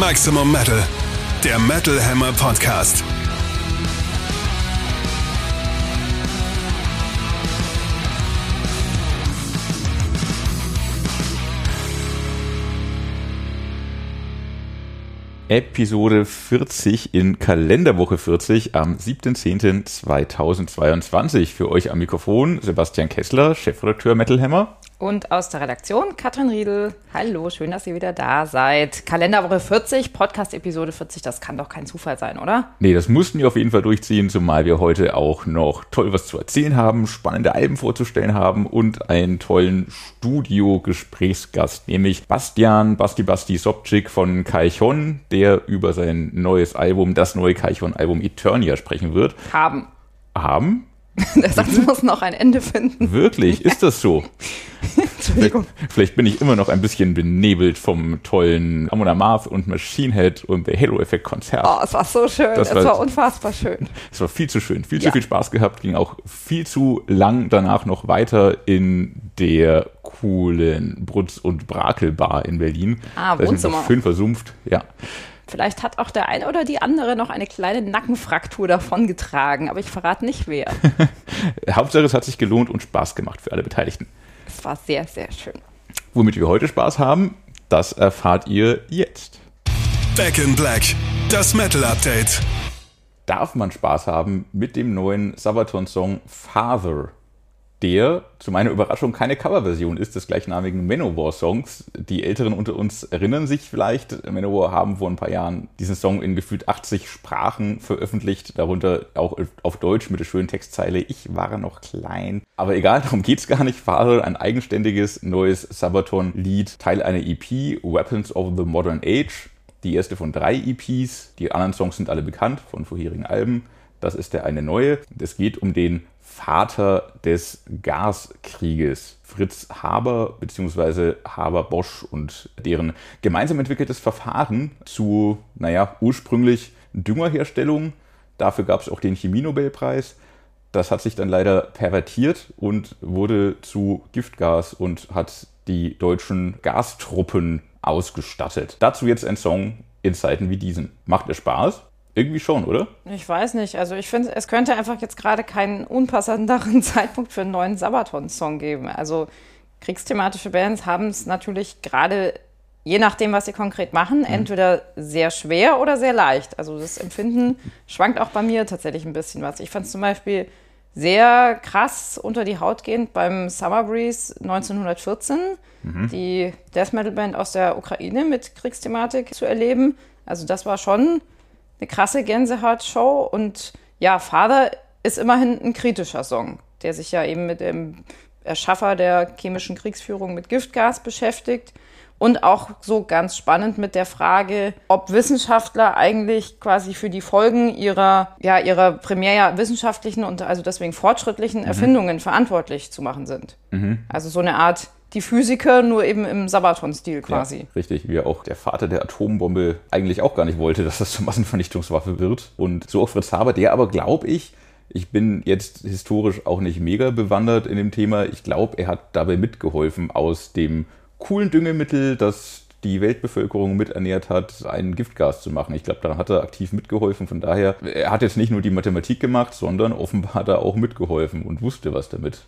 Maximum Metal, der Metal Hammer Podcast. Episode 40 in Kalenderwoche 40 am 7.10.2022. Für euch am Mikrofon Sebastian Kessler, Chefredakteur Metal Hammer. Und aus der Redaktion Katrin Riedel. Hallo, schön, dass ihr wieder da seid. Kalenderwoche 40, Podcast-Episode 40, das kann doch kein Zufall sein, oder? Nee, das mussten wir auf jeden Fall durchziehen, zumal wir heute auch noch toll was zu erzählen haben, spannende Alben vorzustellen haben und einen tollen Studio-Gesprächsgast, nämlich Bastian Basti Basti Sobczyk von Kaichon, der über sein neues Album, das neue Kaichon-Album Eternia sprechen wird. Haben. Haben? Der Satz muss noch ein Ende finden. Wirklich? Ist das so? Entschuldigung. Vielleicht, vielleicht bin ich immer noch ein bisschen benebelt vom tollen Amon Amarth und Machine Head und der Halo Effect Konzert. Oh, es war so schön. Das es war- war, unfassbar schön. Es war viel zu schön, viel Ja. zu viel Spaß gehabt, ging auch viel zu lang danach noch weiter in der coolen Brutz- und Brakel-Bar in Berlin. Ah, Da sind wir Wohnzimmer. Schön versumpft, ja. Vielleicht hat auch der eine oder die andere noch eine kleine Nackenfraktur davongetragen, aber ich verrate nicht wer. Hauptsache, es hat sich gelohnt und Spaß gemacht für alle Beteiligten. Es war sehr, sehr schön. Womit wir heute Spaß haben, das erfahrt ihr jetzt. Back in Black, das Metal Update. darf man Spaß haben mit dem neuen Sabaton-Song Father, der zu meiner Überraschung keine Coverversion ist des gleichnamigen Manowar-Songs. Die Älteren unter uns erinnern sich vielleicht, Manowar haben vor ein paar Jahren diesen Song in gefühlt 80 Sprachen veröffentlicht, darunter auch auf Deutsch mit der schönen Textzeile Ich war noch klein. Aber egal, darum geht's gar nicht. Father, ein eigenständiges neues Sabaton-Lied, Teil einer EP, Weapons of the Modern Age. Die erste von drei EPs. Die anderen Songs sind alle bekannt von vorherigen Alben. Das ist der eine neue. Es geht um den Vater des Gaskrieges, Fritz Haber bzw. Haber Bosch und deren gemeinsam entwickeltes Verfahren zu, naja, ursprünglich Düngerherstellung. Dafür gab es auch den Chemie-Nobelpreis. Das hat sich dann leider pervertiert und wurde zu Giftgas und hat die deutschen Gastruppen ausgestattet. Dazu jetzt ein Song in Zeiten wie diesen. Macht er Spaß? Irgendwie schon, oder? Ich weiß nicht. Also ich finde, es könnte einfach jetzt gerade keinen unpassenderen Zeitpunkt für einen neuen Sabaton-Song geben. Also kriegsthematische Bands haben es natürlich gerade, je nachdem, was sie konkret machen, entweder sehr schwer oder sehr leicht. Also das Empfinden schwankt auch bei mir tatsächlich ein bisschen was. Ich fand es zum Beispiel sehr krass unter die Haut gehend beim Summer Breeze 1914, die Death Metal Band aus der Ukraine mit Kriegsthematik zu erleben. Also das war schon eine krasse Gänsehaut-Show. Und ja, Father ist immerhin ein kritischer Song, der sich ja eben mit dem Erschaffer der chemischen Kriegsführung mit Giftgas beschäftigt und auch so ganz spannend mit der Frage, ob Wissenschaftler eigentlich quasi für die Folgen ihrer, ja, ihrer primär wissenschaftlichen und also deswegen fortschrittlichen Erfindungen verantwortlich zu machen sind. Also so eine Art die Physiker, nur eben im Sabaton-Stil quasi. Ja, richtig, wie auch der Vater der Atombombe eigentlich auch gar nicht wollte, dass das zur Massenvernichtungswaffe wird. Und so auch Fritz Haber, der aber, glaube ich, ich bin jetzt historisch auch nicht mega bewandert in dem Thema, ich glaube, er hat dabei mitgeholfen, aus dem coolen Düngemittel, das die Weltbevölkerung miternährt hat, ein Giftgas zu machen. Ich glaube, daran hat er aktiv mitgeholfen. Von daher, er hat jetzt nicht nur die Mathematik gemacht, sondern offenbar hat er auch mitgeholfen und wusste, was damit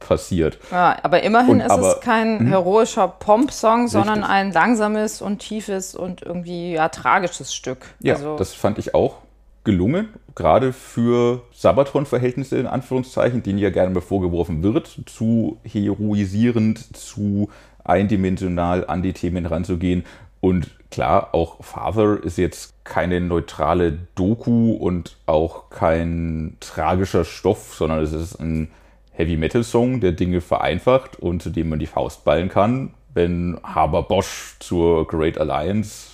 passiert. Ja, aber immerhin Und ist aber- es kein heroischer Pomp-Song, sondern ein langsames und tiefes und irgendwie ja tragisches Stück. Ja, also, das fand ich auch gelungen, gerade für Sabaton-Verhältnisse in Anführungszeichen, denen ja gerne mal vorgeworfen wird, zu heroisierend, zu eindimensional an die Themen ranzugehen. Und klar, auch Father ist jetzt keine neutrale Doku und auch kein tragischer Stoff, sondern es ist ein Heavy-Metal-Song, der Dinge vereinfacht und zu dem man die Faust ballen kann, wenn Haber Bosch zur Great Alliance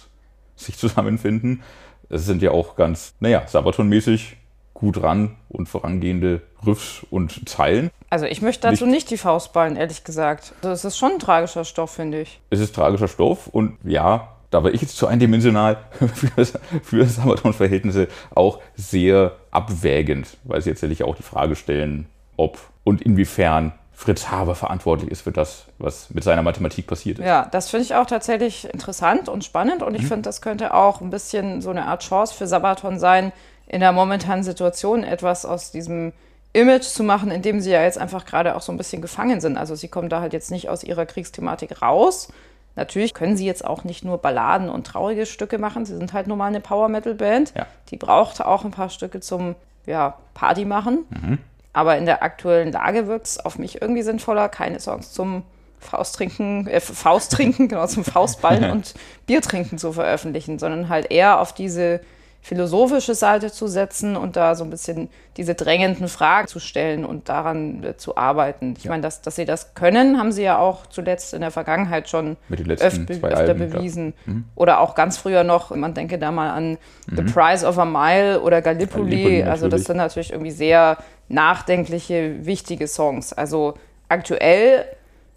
sich zusammenfinden. Es sind ja auch ganz, naja, Sabaton-mäßig gut ran und vorangehende Riffs und Zeilen. also ich möchte dazu nicht- nicht die Faust ballen, ehrlich gesagt. Also es ist schon ein tragischer Stoff, finde ich. Es ist tragischer Stoff und ja, da war ich jetzt zu eindimensional für, für Sabaton-Verhältnisse auch sehr abwägend, weil sie jetzt natürlich auch die Frage stellen, ob und inwiefern Fritz Haber verantwortlich ist für das, was mit seiner Mathematik passiert ist. Ja, das finde ich auch tatsächlich interessant und spannend und ich mhm. finde, das könnte auch ein bisschen so eine Art Chance für Sabaton sein, in der momentanen Situation etwas aus diesem Image zu machen, in dem sie ja jetzt einfach gerade auch so ein bisschen gefangen sind. Also sie kommen da halt jetzt nicht aus ihrer Kriegsthematik raus. Natürlich können sie jetzt auch nicht nur Balladen und traurige Stücke machen. Sie sind halt nur mal eine Power-Metal-Band. Ja. Die braucht auch ein paar Stücke zum ja, Party machen. Mhm. Aber in der aktuellen Lage wirkt es auf mich irgendwie sinnvoller, keine Songs zum Fausttrinken, äh, Fausttrinken, genau, zum Faustballen und Biertrinken zu veröffentlichen, sondern halt eher auf diese philosophische Seite zu setzen und da so ein bisschen diese drängenden Fragen zu stellen und daran äh, zu arbeiten. Ich ja. meine, dass, dass sie das können, haben sie ja auch zuletzt in der Vergangenheit schon öf öfter Alben, bewiesen. Mhm. Oder auch ganz früher noch, man denke da mal an mhm. The Price of a Mile oder Gallipoli. Gallipoli also das sind natürlich irgendwie sehr nachdenkliche, wichtige Songs. Also aktuell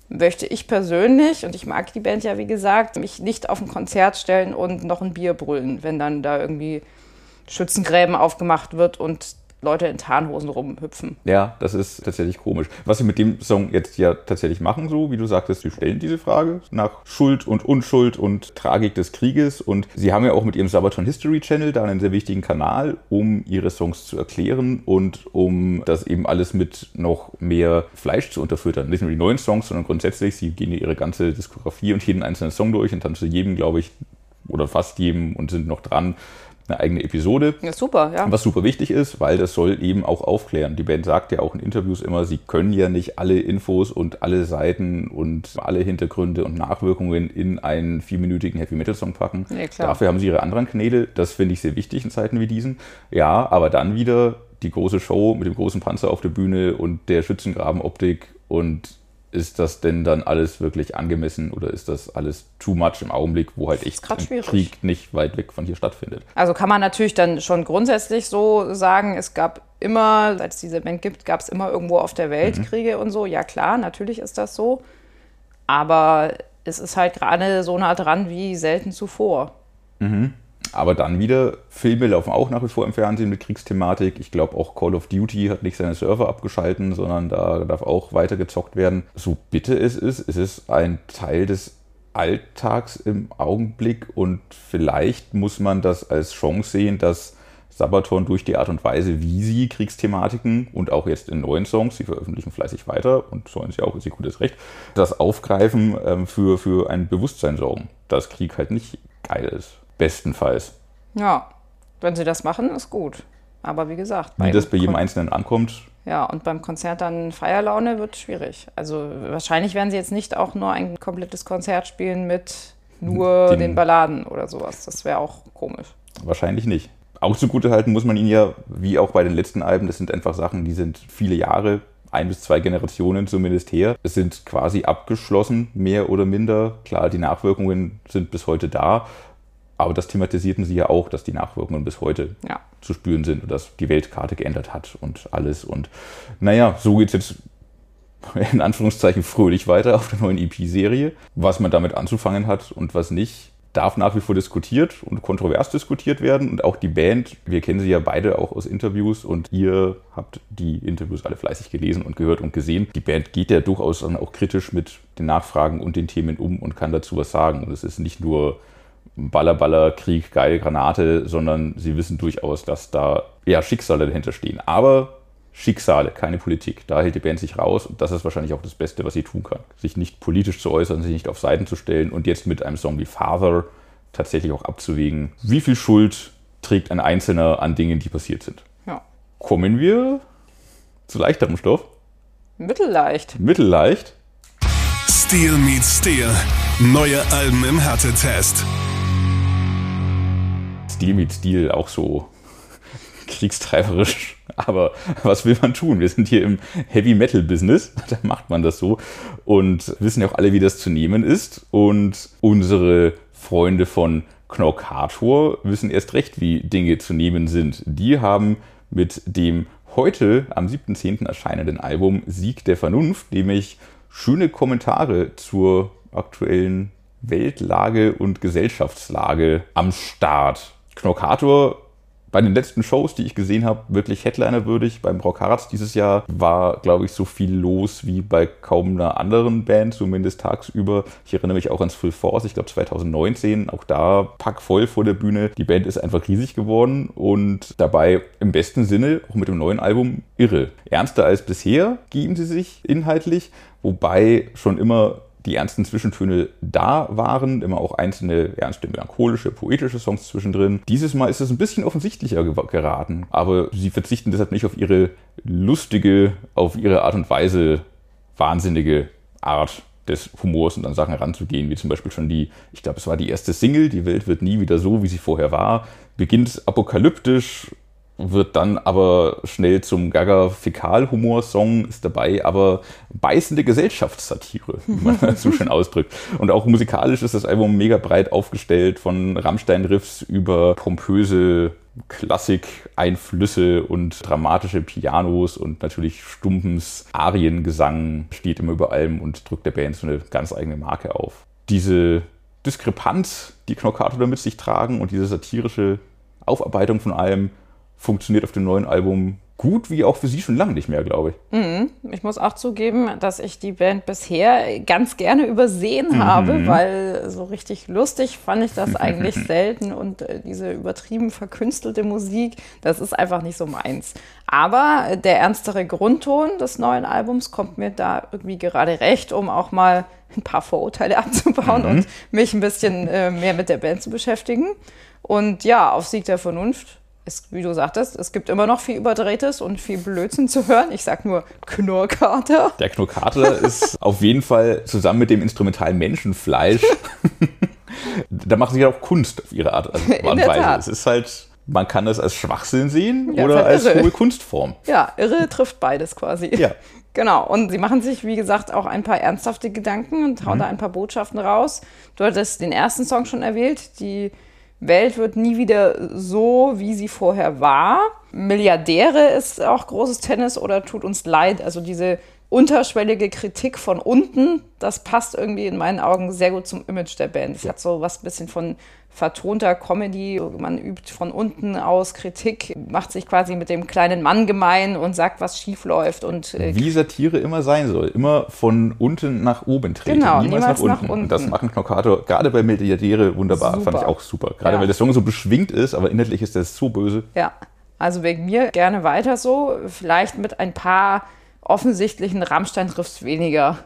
möchte ich persönlich, und ich mag die Band ja wie gesagt, mich nicht auf ein Konzert stellen und noch ein Bier brüllen, wenn dann da irgendwie Schützengräben aufgemacht wird und Leute in Tarnhosen rumhüpfen. Ja, das ist tatsächlich komisch. Was sie mit dem Song jetzt ja tatsächlich machen, so wie du sagtest, sie stellen diese Frage nach Schuld und Unschuld und Tragik des Krieges. Und sie haben ja auch mit ihrem Sabaton History Channel da einen sehr wichtigen Kanal, um ihre Songs zu erklären und um das eben alles mit noch mehr Fleisch zu unterfüttern. Nicht nur die neuen Songs, sondern grundsätzlich, sie gehen ihre ganze Diskografie und jeden einzelnen Song durch und dann zu jedem, glaube ich, oder fast jedem und sind noch dran, eine eigene Episode. Ja, super, ja. Was super wichtig ist, weil das soll eben auch aufklären. Die Band sagt ja auch in Interviews immer, sie können ja nicht alle Infos und alle Seiten und alle Hintergründe und Nachwirkungen in einen vierminütigen Heavy Metal Song packen. Nee, Dafür haben sie ihre anderen Kanäle. Das finde ich sehr wichtig in Zeiten wie diesen. Ja, aber dann wieder die große Show mit dem großen Panzer auf der Bühne und der Schützengrabenoptik und ist das denn dann alles wirklich angemessen oder ist das alles too much im Augenblick, wo halt echt Krieg nicht weit weg von hier stattfindet? Also kann man natürlich dann schon grundsätzlich so sagen, es gab immer, seit es diese Band gibt, gab es immer irgendwo auf der Welt mhm. Kriege und so. Ja klar, natürlich ist das so. Aber es ist halt gerade so nah dran wie selten zuvor. Mhm. Aber dann wieder, Filme laufen auch nach wie vor im Fernsehen mit Kriegsthematik. Ich glaube auch Call of Duty hat nicht seine Server abgeschalten, sondern da darf auch weiter gezockt werden. So bitte es ist, es ist ein Teil des Alltags im Augenblick und vielleicht muss man das als Chance sehen, dass Sabaton durch die Art und Weise, wie sie Kriegsthematiken und auch jetzt in neuen Songs, sie veröffentlichen fleißig weiter und sollen sie auch, ist ihr gutes Recht, das aufgreifen ähm, für, für ein Bewusstsein sorgen, dass Krieg halt nicht geil ist. Bestenfalls. Ja, wenn sie das machen, ist gut. Aber wie gesagt, wie das bei jedem Kon Einzelnen ankommt. Ja, und beim Konzert dann Feierlaune wird schwierig. Also wahrscheinlich werden sie jetzt nicht auch nur ein komplettes Konzert spielen mit nur den, den Balladen oder sowas. Das wäre auch komisch. Wahrscheinlich nicht. Auch zugute halten muss man ihnen ja, wie auch bei den letzten Alben, das sind einfach Sachen, die sind viele Jahre, ein bis zwei Generationen zumindest her. Es sind quasi abgeschlossen, mehr oder minder. Klar, die Nachwirkungen sind bis heute da, aber das thematisierten sie ja auch, dass die Nachwirkungen bis heute ja. zu spüren sind und dass die Weltkarte geändert hat und alles. Und naja, so geht es jetzt in Anführungszeichen fröhlich weiter auf der neuen EP-Serie. Was man damit anzufangen hat und was nicht, darf nach wie vor diskutiert und kontrovers diskutiert werden. Und auch die Band, wir kennen sie ja beide auch aus Interviews und ihr habt die Interviews alle fleißig gelesen und gehört und gesehen. Die Band geht ja durchaus dann auch kritisch mit den Nachfragen und den Themen um und kann dazu was sagen. Und es ist nicht nur Baller, Baller, Krieg, geil, Granate, sondern sie wissen durchaus, dass da ja Schicksale dahinter stehen. Aber Schicksale, keine Politik. Da hält die Band sich raus und das ist wahrscheinlich auch das Beste, was sie tun kann. Sich nicht politisch zu äußern, sich nicht auf Seiten zu stellen und jetzt mit einem Song wie Father tatsächlich auch abzuwägen, wie viel Schuld trägt ein Einzelner an Dingen, die passiert sind. Ja. Kommen wir zu leichterem Stoff? Mittelleicht. Mittelleicht. Steel meets Steel. Neue Alben im Härtetest. Stil mit Stil auch so kriegstreiberisch. Aber was will man tun? Wir sind hier im Heavy Metal Business. Da macht man das so. Und wissen ja auch alle, wie das zu nehmen ist. Und unsere Freunde von Knockator wissen erst recht, wie Dinge zu nehmen sind. Die haben mit dem heute am 7.10. erscheinenden Album Sieg der Vernunft nämlich schöne Kommentare zur aktuellen Weltlage und Gesellschaftslage am Start. Knockator bei den letzten Shows, die ich gesehen habe, wirklich Headliner-würdig. Beim Rock Harz dieses Jahr war, glaube ich, so viel los wie bei kaum einer anderen Band, zumindest tagsüber. Ich erinnere mich auch ans Full Force, ich glaube 2019, auch da packvoll vor der Bühne. Die Band ist einfach riesig geworden und dabei im besten Sinne, auch mit dem neuen Album, irre. Ernster als bisher geben sie sich inhaltlich, wobei schon immer die ernsten Zwischentöne da waren, immer auch einzelne ernste, melancholische, poetische Songs zwischendrin. Dieses Mal ist es ein bisschen offensichtlicher geraten, aber sie verzichten deshalb nicht auf ihre lustige, auf ihre Art und Weise wahnsinnige Art des Humors und an Sachen heranzugehen, wie zum Beispiel schon die, ich glaube, es war die erste Single, Die Welt wird nie wieder so, wie sie vorher war, beginnt apokalyptisch, wird dann aber schnell zum Gaga-Fäkal-Humor-Song, ist dabei aber beißende Gesellschaftssatire, wie man das so schön ausdrückt. Und auch musikalisch ist das Album mega breit aufgestellt, von Rammstein-Riffs über pompöse Klassik-Einflüsse und dramatische Pianos und natürlich stumpens Ariengesang steht immer über allem und drückt der Band so eine ganz eigene Marke auf. Diese Diskrepanz, die Knockato da mit sich tragen und diese satirische Aufarbeitung von allem funktioniert auf dem neuen Album gut, wie auch für sie schon lange nicht mehr, glaube ich. Mhm. Ich muss auch zugeben, dass ich die Band bisher ganz gerne übersehen mhm. habe, weil so richtig lustig fand ich das eigentlich selten und äh, diese übertrieben verkünstelte Musik, das ist einfach nicht so meins. Aber der ernstere Grundton des neuen Albums kommt mir da irgendwie gerade recht, um auch mal ein paar Vorurteile abzubauen mhm. und mich ein bisschen äh, mehr mit der Band zu beschäftigen. Und ja, auf Sieg der Vernunft es, wie du sagtest, es gibt immer noch viel Überdrehtes und viel Blödsinn zu hören. Ich sag nur Knurrkater. Der Knurrkater ist auf jeden Fall zusammen mit dem instrumentalen Menschenfleisch. da machen sie ja auch Kunst auf ihre Art und Weise. Es ist halt, man kann das als Schwachsinn sehen ja, oder halt als irre. hohe Kunstform. Ja, irre trifft beides quasi. Ja. Genau, und sie machen sich, wie gesagt, auch ein paar ernsthafte Gedanken und hauen mhm. da ein paar Botschaften raus. Du hattest den ersten Song schon erwähnt, die Welt wird nie wieder so, wie sie vorher war. Milliardäre ist auch großes Tennis oder tut uns leid. Also diese unterschwellige Kritik von unten, das passt irgendwie in meinen Augen sehr gut zum Image der Band. Es ja. hat so was bisschen von vertonter Comedy. Man übt von unten aus Kritik, macht sich quasi mit dem kleinen Mann gemein und sagt, was schief läuft. Und, äh, Wie Satire immer sein soll. Immer von unten nach oben treten. Genau, niemals, niemals nach, unten. nach, unten. Und das machen Knockator gerade bei Milliardäre wunderbar. Super. Fand ich auch super. Gerade ja. weil der Song so beschwingt ist, aber inhaltlich ist der so böse. Ja, also wegen mir gerne weiter so. Vielleicht mit ein paar offensichtlichen Rammstein-Riffs weniger.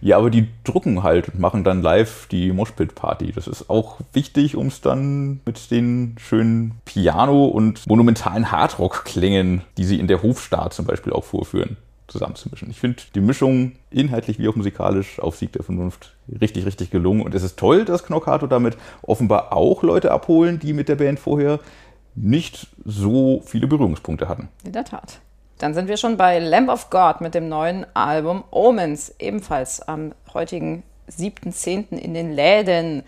Ja, aber die drucken halt und machen dann live die Moshpit-Party. Das ist auch wichtig, um es dann mit den schönen Piano- und monumentalen Hardrock-Klängen, die sie in der Hofstaat zum Beispiel auch vorführen, zusammenzumischen. Ich finde die Mischung inhaltlich wie auch musikalisch auf Sieg der Vernunft richtig, richtig gelungen. Und es ist toll, dass Knockato damit offenbar auch Leute abholen, die mit der Band vorher nicht so viele Berührungspunkte hatten. In der Tat. Dann sind wir schon bei Lamb of God mit dem neuen Album Omens, ebenfalls am heutigen 7.10. in den Läden.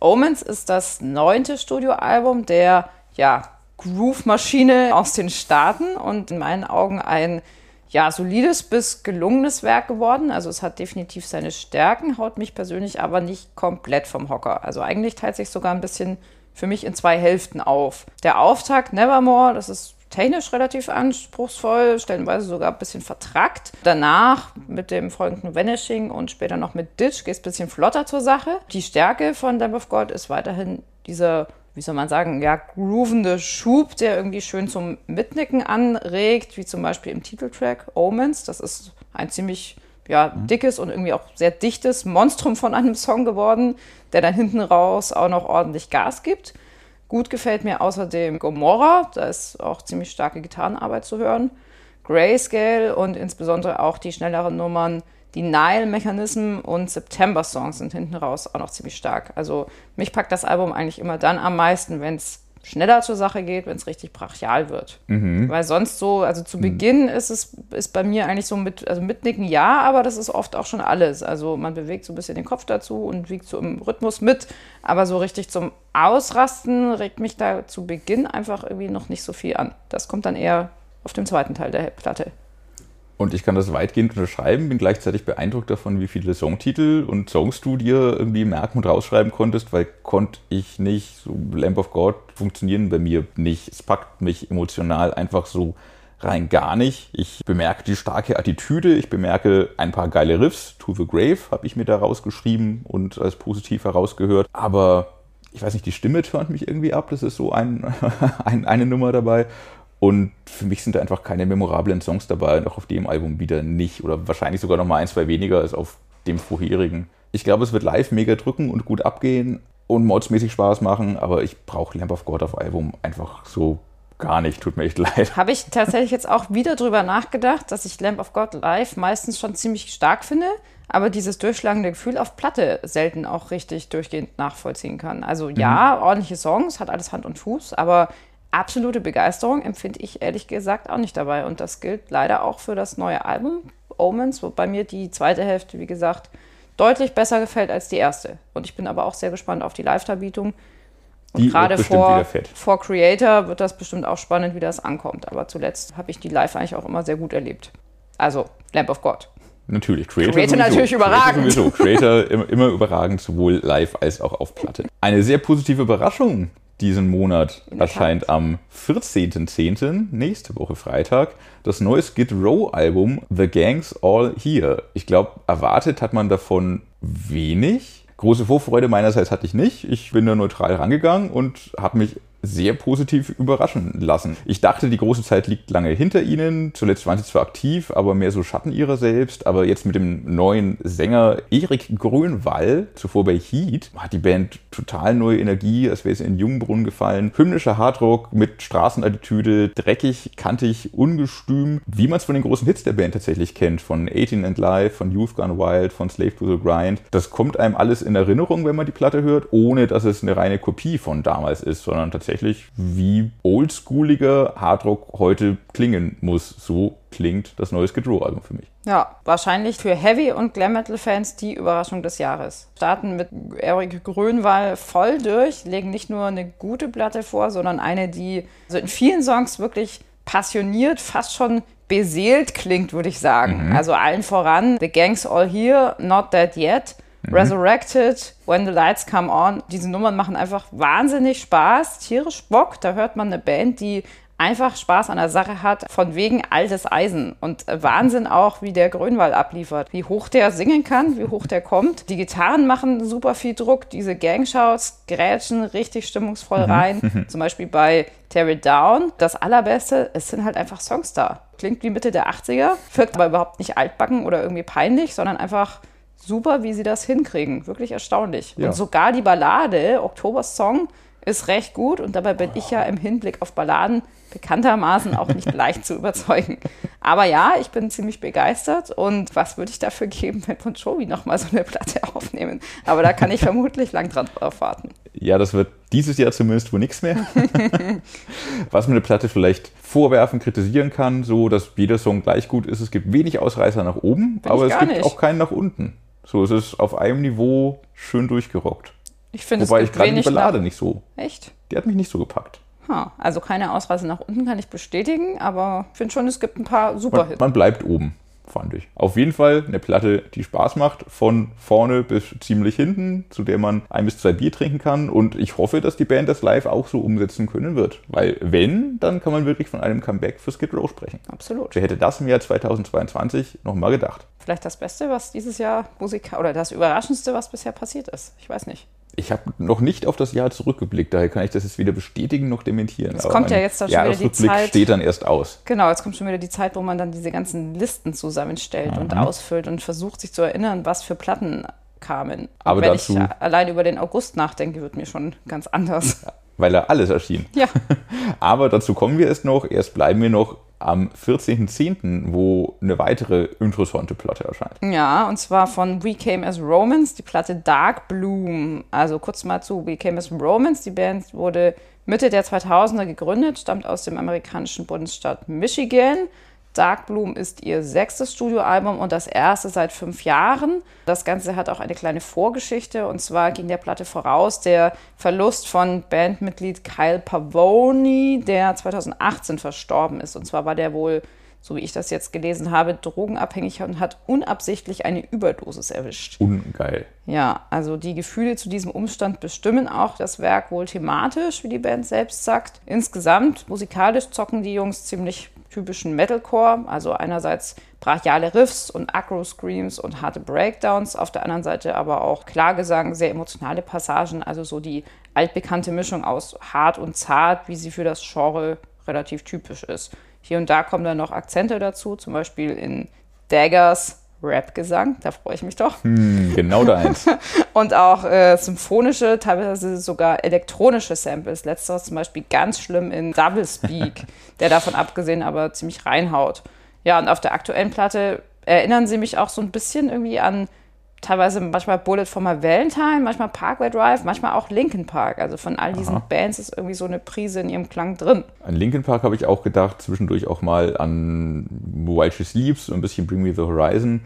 Omens ist das neunte Studioalbum der ja, Groove-Maschine aus den Staaten und in meinen Augen ein ja, solides bis gelungenes Werk geworden. Also es hat definitiv seine Stärken, haut mich persönlich aber nicht komplett vom Hocker. Also eigentlich teilt sich sogar ein bisschen für mich in zwei Hälften auf. Der Auftakt Nevermore, das ist technisch relativ anspruchsvoll, stellenweise sogar ein bisschen vertrackt. Danach mit dem folgenden Vanishing und später noch mit Ditch geht es ein bisschen flotter zur Sache. Die Stärke von Lamb of God ist weiterhin dieser wie soll man sagen, ja, groovende Schub, der irgendwie schön zum Mitnicken anregt, wie zum Beispiel im Titeltrack Omens. Das ist ein ziemlich ja, mhm. dickes und irgendwie auch sehr dichtes Monstrum von einem Song geworden, der dann hinten raus auch noch ordentlich Gas gibt. Gut gefällt mir außerdem Gomorra, da ist auch ziemlich starke Gitarrenarbeit zu hören. Grayscale und insbesondere auch die schnelleren Nummern, die Nile-Mechanism und September-Songs sind hinten raus auch noch ziemlich stark. Also mich packt das Album eigentlich immer dann am meisten, wenn es schneller zur Sache geht, wenn es richtig brachial wird. Mhm. Weil sonst so, also zu mhm. Beginn ist es ist bei mir eigentlich so mit, also mitnicken ja, aber das ist oft auch schon alles. Also man bewegt so ein bisschen den Kopf dazu und wiegt so im Rhythmus mit, aber so richtig zum Ausrasten regt mich da zu Beginn einfach irgendwie noch nicht so viel an. Das kommt dann eher auf dem zweiten Teil der Platte. Und ich kann das weitgehend unterschreiben, bin gleichzeitig beeindruckt davon, wie viele Songtitel und Songs du dir irgendwie merken und rausschreiben konntest, weil konnte ich nicht. So Lamp of God funktionieren bei mir nicht. Es packt mich emotional einfach so rein gar nicht. Ich bemerke die starke Attitüde, ich bemerke ein paar geile Riffs. To the Grave habe ich mir da rausgeschrieben und als positiv herausgehört. Aber ich weiß nicht, die Stimme turnt mich irgendwie ab. Das ist so ein, ein, eine Nummer dabei. Und für mich sind da einfach keine memorablen Songs dabei und auch auf dem Album wieder nicht. Oder wahrscheinlich sogar noch mal ein, zwei weniger als auf dem vorherigen. Ich glaube, es wird live mega drücken und gut abgehen und modsmäßig Spaß machen, aber ich brauche Lamp of God auf Album einfach so gar nicht. Tut mir echt leid. Habe ich tatsächlich jetzt auch wieder drüber nachgedacht, dass ich Lamp of God live meistens schon ziemlich stark finde, aber dieses durchschlagende Gefühl auf Platte selten auch richtig durchgehend nachvollziehen kann. Also ja, mhm. ordentliche Songs, hat alles Hand und Fuß, aber absolute Begeisterung empfinde ich ehrlich gesagt auch nicht dabei. Und das gilt leider auch für das neue Album Omens, wobei mir die zweite Hälfte, wie gesagt, deutlich besser gefällt als die erste. Und ich bin aber auch sehr gespannt auf die Live-Darbietung. Und gerade vor, vor Creator wird das bestimmt auch spannend, wie das ankommt. Aber zuletzt habe ich die live eigentlich auch immer sehr gut erlebt. Also Lamp of God. Natürlich, Creator, Creator natürlich überragend. Creator sowieso. Creator immer, immer überragend, sowohl live als auch auf Platte. Eine sehr positive Überraschung diesen Monat erscheint am 14.10., nächste Woche Freitag, das neue Skid Row Album The Gangs All Here. Ich glaube, erwartet hat man davon wenig. Große Vorfreude meinerseits hatte ich nicht. Ich bin da neutral rangegangen und habe mich sehr positiv überraschen lassen. Ich dachte, die große Zeit liegt lange hinter ihnen. Zuletzt waren sie zwar aktiv, aber mehr so Schatten ihrer selbst. Aber jetzt mit dem neuen Sänger Erik Grönwall, zuvor bei Heat, hat die Band total neue Energie, als wäre sie in Jungbrunnen gefallen. Hymnischer Hardrock mit Straßenattitüde, dreckig, kantig, ungestüm, wie man es von den großen Hits der Band tatsächlich kennt. Von 18 and Live, von Youth Gone Wild, von Slave to the Grind. Das kommt einem alles in Erinnerung, wenn man die Platte hört, ohne dass es eine reine Kopie von damals ist, sondern tatsächlich tatsächlich wie oldschooliger Hardrock heute klingen muss. So klingt das neue Skid Row Album für mich. Ja, wahrscheinlich für Heavy- und Glam Metal-Fans die Überraschung des Jahres. Starten mit Erik Grönwall voll durch, legen nicht nur eine gute Platte vor, sondern eine, die also in vielen Songs wirklich passioniert, fast schon beseelt klingt, würde ich sagen. Mhm. Also allen voran The Gangs All Here, Not Dead Yet. Mhm. Resurrected, When the Lights Come On. Diese Nummern machen einfach wahnsinnig Spaß, tierisch Bock. Da hört man eine Band, die einfach Spaß an der Sache hat, von wegen altes Eisen. Und Wahnsinn auch, wie der Grönwall abliefert. Wie hoch der singen kann, wie hoch der kommt. Die Gitarren machen super viel Druck. Diese Gangshouts grätschen richtig stimmungsvoll mhm. rein. Zum Beispiel bei Tear It Down. Das Allerbeste, es sind halt einfach Songs da. Klingt wie Mitte der 80er, wirkt aber überhaupt nicht altbacken oder irgendwie peinlich, sondern einfach super, wie sie das hinkriegen. Wirklich erstaunlich. Ja. Und sogar die Ballade, Oktobers Song, ist recht gut. Und dabei bin ich ja im Hinblick auf Balladen bekanntermaßen auch nicht leicht zu überzeugen. Aber ja, ich bin ziemlich begeistert. Und was würde ich dafür geben, wenn Bon Jovi nochmal so eine Platte aufnehmen? Aber da kann ich vermutlich lang dran warten. Ja, das wird dieses Jahr zumindest wohl nichts mehr. was man eine Platte vielleicht vorwerfen, kritisieren kann, so dass jeder Song gleich gut ist. Es gibt wenig Ausreißer nach oben, Bin aber es gibt nicht. auch keinen nach unten. So, es ist auf einem Niveau schön durchgerockt. Ich finde Wobei ich gerade die Ballade nach... nicht so. Echt? Die hat mich nicht so gepackt. Ha, also keine Ausreise nach unten kann ich bestätigen, aber ich finde schon, es gibt ein paar Superhits. Man, man bleibt oben fand ich. Auf jeden Fall eine Platte, die Spaß macht, von vorne bis ziemlich hinten, zu der man ein bis zwei Bier trinken kann. Und ich hoffe, dass die Band das live auch so umsetzen können wird. Weil wenn, dann kann man wirklich von einem Comeback für Skid Row sprechen. Absolut. Wer hätte das im Jahr 2022 noch mal gedacht? Vielleicht das Beste, was dieses Jahr Musik oder das Überraschendste, was bisher passiert ist. Ich weiß nicht. Ich habe noch nicht auf das Jahr zurückgeblickt, daher kann ich das jetzt weder bestätigen noch dementieren. Es kommt ja jetzt dann schon wieder die Zeit. steht dann erst aus. Genau, jetzt kommt schon wieder die Zeit, wo man dann diese ganzen Listen zusammenstellt mhm. und ausfüllt und versucht sich zu erinnern, was für Platten kamen. Aber wenn dazu, ich allein über den August nachdenke, wird mir schon ganz anders. Weil er alles erschien. Ja. Aber dazu kommen wir erst noch. Erst bleiben wir noch am 14.10., wo eine weitere interessante Platte erscheint. Ja, und zwar von We Came as Romans, die Platte Dark Bloom. Also kurz mal zu We Came as Romans. Die Band wurde Mitte der 2000er gegründet, stammt aus dem amerikanischen Bundesstaat Michigan Dark Bloom ist ihr sechstes Studioalbum und das erste seit fünf Jahren. Das Ganze hat auch eine kleine Vorgeschichte und zwar ging der Platte voraus der Verlust von Bandmitglied Kyle Pavoni, der 2018 verstorben ist. Und zwar war der wohl so wie ich das jetzt gelesen habe, drogenabhängig und hat unabsichtlich eine Überdosis erwischt. Ungeil. Ja, also die Gefühle zu diesem Umstand bestimmen auch das Werk wohl thematisch, wie die Band selbst sagt. Insgesamt musikalisch zocken die Jungs ziemlich typischen Metalcore, also einerseits brachiale Riffs und Aggro-Screams und harte Breakdowns, auf der anderen Seite aber auch Klagesang, sehr emotionale Passagen, also so die altbekannte Mischung aus hart und zart, wie sie für das Genre relativ typisch ist. Hier und da kommen dann noch Akzente dazu, zum Beispiel in Daggers Rap-Gesang, da freue ich mich doch. Hm, genau deins. und auch äh, symphonische, teilweise sogar elektronische Samples. Letzteres zum Beispiel ganz schlimm in Double Speak, der davon abgesehen aber ziemlich reinhaut. Ja, und auf der aktuellen Platte erinnern sie mich auch so ein bisschen irgendwie an teilweise manchmal Bullet for my Valentine, manchmal Parkway Drive, manchmal auch Linkin Park. Also von all diesen Aha. Bands ist irgendwie so eine Prise in ihrem Klang drin. An Linkin Park habe ich auch gedacht, zwischendurch auch mal an While She Sleeps und ein bisschen Bring Me the Horizon.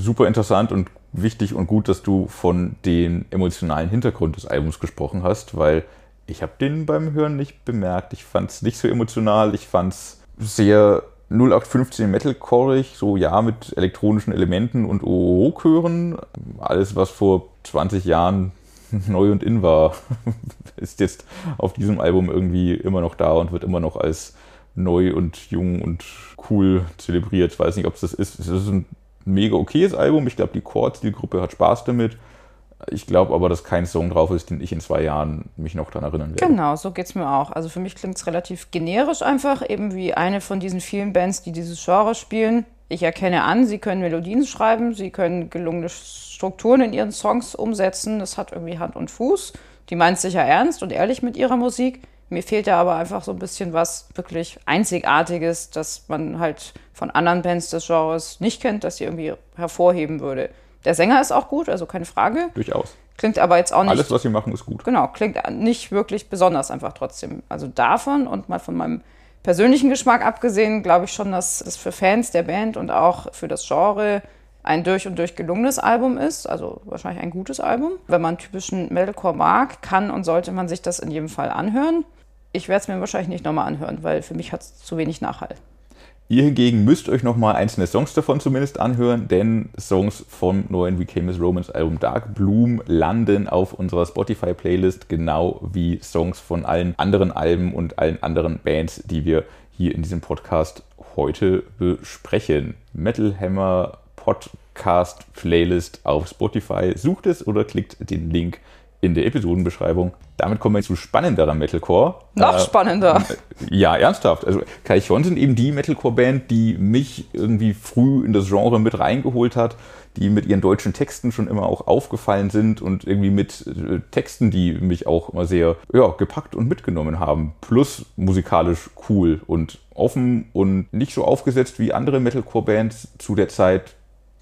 Super interessant und wichtig und gut, dass du von dem emotionalen Hintergrund des Albums gesprochen hast, weil ich habe den beim Hören nicht bemerkt. Ich fand es nicht so emotional, ich fand es sehr 0815 Metalcoreig, so ja, mit elektronischen Elementen und OO-Chören. Alles, was vor 20 Jahren neu und in war, ist jetzt auf diesem Album irgendwie immer noch da und wird immer noch als neu und jung und cool zelebriert. Ich weiß nicht, ob es das ist. Es ist ein mega okayes Album. Ich glaube, die Core-Zielgruppe hat Spaß damit. Ich glaube aber, dass kein Song drauf ist, den ich in zwei Jahren mich noch daran erinnern werde. Genau, so geht es mir auch. Also für mich klingt es relativ generisch einfach, eben wie eine von diesen vielen Bands, die dieses Genre spielen. Ich erkenne an, sie können Melodien schreiben, sie können gelungene Strukturen in ihren Songs umsetzen. Das hat irgendwie Hand und Fuß. Die meint sicher ernst und ehrlich mit ihrer Musik. Mir fehlt da aber einfach so ein bisschen was wirklich Einzigartiges, das man halt von anderen Bands des Genres nicht kennt, das sie irgendwie hervorheben würde. Der Sänger ist auch gut, also keine Frage. Durchaus. Klingt aber jetzt auch nicht. Alles, was sie machen, ist gut. Genau, klingt nicht wirklich besonders einfach trotzdem. Also davon und mal von meinem persönlichen Geschmack abgesehen, glaube ich schon, dass es für Fans der Band und auch für das Genre ein durch und durch gelungenes Album ist, also wahrscheinlich ein gutes Album. Wenn man typischen Metalcore mag, kann und sollte man sich das in jedem Fall anhören. Ich werde es mir wahrscheinlich nicht nochmal anhören, weil für mich hat es zu wenig Nachhall. Ihr hingegen müsst euch nochmal einzelne Songs davon zumindest anhören, denn Songs vom neuen We Came as Romans Album Dark Bloom landen auf unserer Spotify-Playlist, genau wie Songs von allen anderen Alben und allen anderen Bands, die wir hier in diesem Podcast heute besprechen. Metal Hammer Podcast Playlist auf Spotify. Sucht es oder klickt den Link in der Episodenbeschreibung. Damit kommen wir zu spannenderer Metalcore. Noch äh, spannender. Ja, ernsthaft. Also Kaichon sind eben die Metalcore-Band, die mich irgendwie früh in das Genre mit reingeholt hat, die mit ihren deutschen Texten schon immer auch aufgefallen sind und irgendwie mit äh, Texten, die mich auch immer sehr ja, gepackt und mitgenommen haben. Plus musikalisch cool und offen und nicht so aufgesetzt wie andere Metalcore-Bands zu der Zeit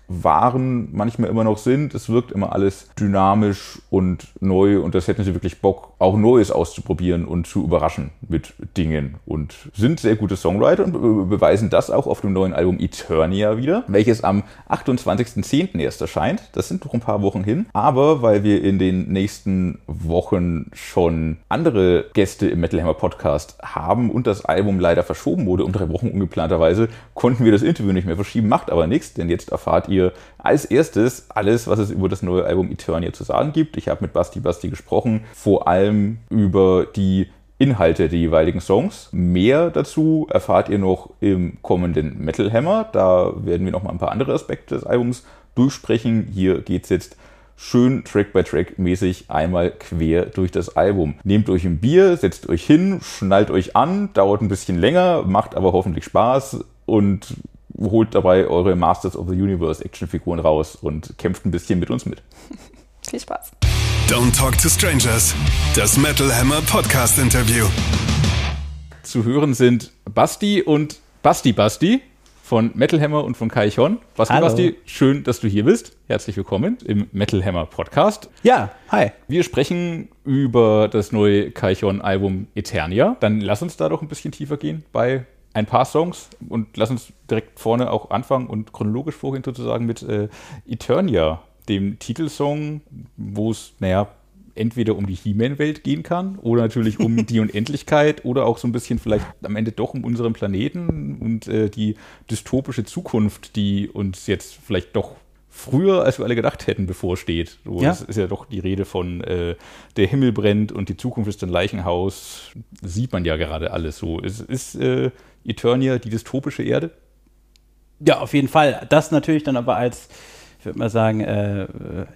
waren, manchmal immer noch sind. Es wirkt immer alles dynamisch und neu und das hätten sie wirklich Bock, auch Neues auszuprobieren und zu überraschen mit Dingen und sind sehr gute Songwriter und beweisen das auch auf dem neuen Album Eternia wieder, welches am 28.10. erst erscheint. Das sind noch ein paar Wochen hin, aber weil wir in den nächsten Wochen schon andere Gäste im Metal Hammer Podcast haben und das Album leider verschoben wurde um drei Wochen ungeplanterweise, konnten wir das Interview nicht mehr verschieben, macht aber nichts, denn jetzt erfahrt ihr ihr als erstes alles, was es über das neue Album Eternia zu sagen gibt. Ich habe mit Basti Basti gesprochen, vor allem über die Inhalte der jeweiligen Songs. Mehr dazu erfahrt ihr noch im kommenden Metal Hammer. Da werden wir noch mal ein paar andere Aspekte des Albums durchsprechen. Hier geht es jetzt schön Track-by-Track mäßig einmal quer durch das Album. Nehmt euch ein Bier, setzt euch hin, schnallt euch an, dauert ein bisschen länger, macht aber hoffentlich Spaß und holt dabei eure Masters of the Universe Actionfiguren raus und kämpft ein bisschen mit uns mit. Viel Spaß. Don't Talk to Strangers, das Metal Hammer Podcast Interview. Zu hören sind Basti und Basti Basti von Metal Hammer und von Kai Chon. Basti Hallo. Basti, schön, dass du hier bist. Herzlich willkommen im Metal Hammer Podcast. Ja, hi. Wir sprechen über das neue Kai Chon Album Eternia. Dann lass uns da doch ein bisschen tiefer gehen bei ein paar Songs und lass uns direkt vorne auch anfangen und chronologisch vorgehen sozusagen mit äh, Eternia, dem Titelsong, wo es, naja, entweder um die He-Man-Welt gehen kann oder natürlich um die Unendlichkeit oder auch so ein bisschen vielleicht am Ende doch um unseren Planeten und äh, die dystopische Zukunft, die uns jetzt vielleicht doch früher, als wir alle gedacht hätten, bevorsteht. So, Ja. Das ist ja doch die Rede von äh, der Himmel brennt und die Zukunft ist ein Leichenhaus. Sieht man ja gerade alles so. Es ist äh, Eternia die dystopische Erde? Ja, auf jeden Fall. Das natürlich dann aber als, ich würde mal sagen, äh,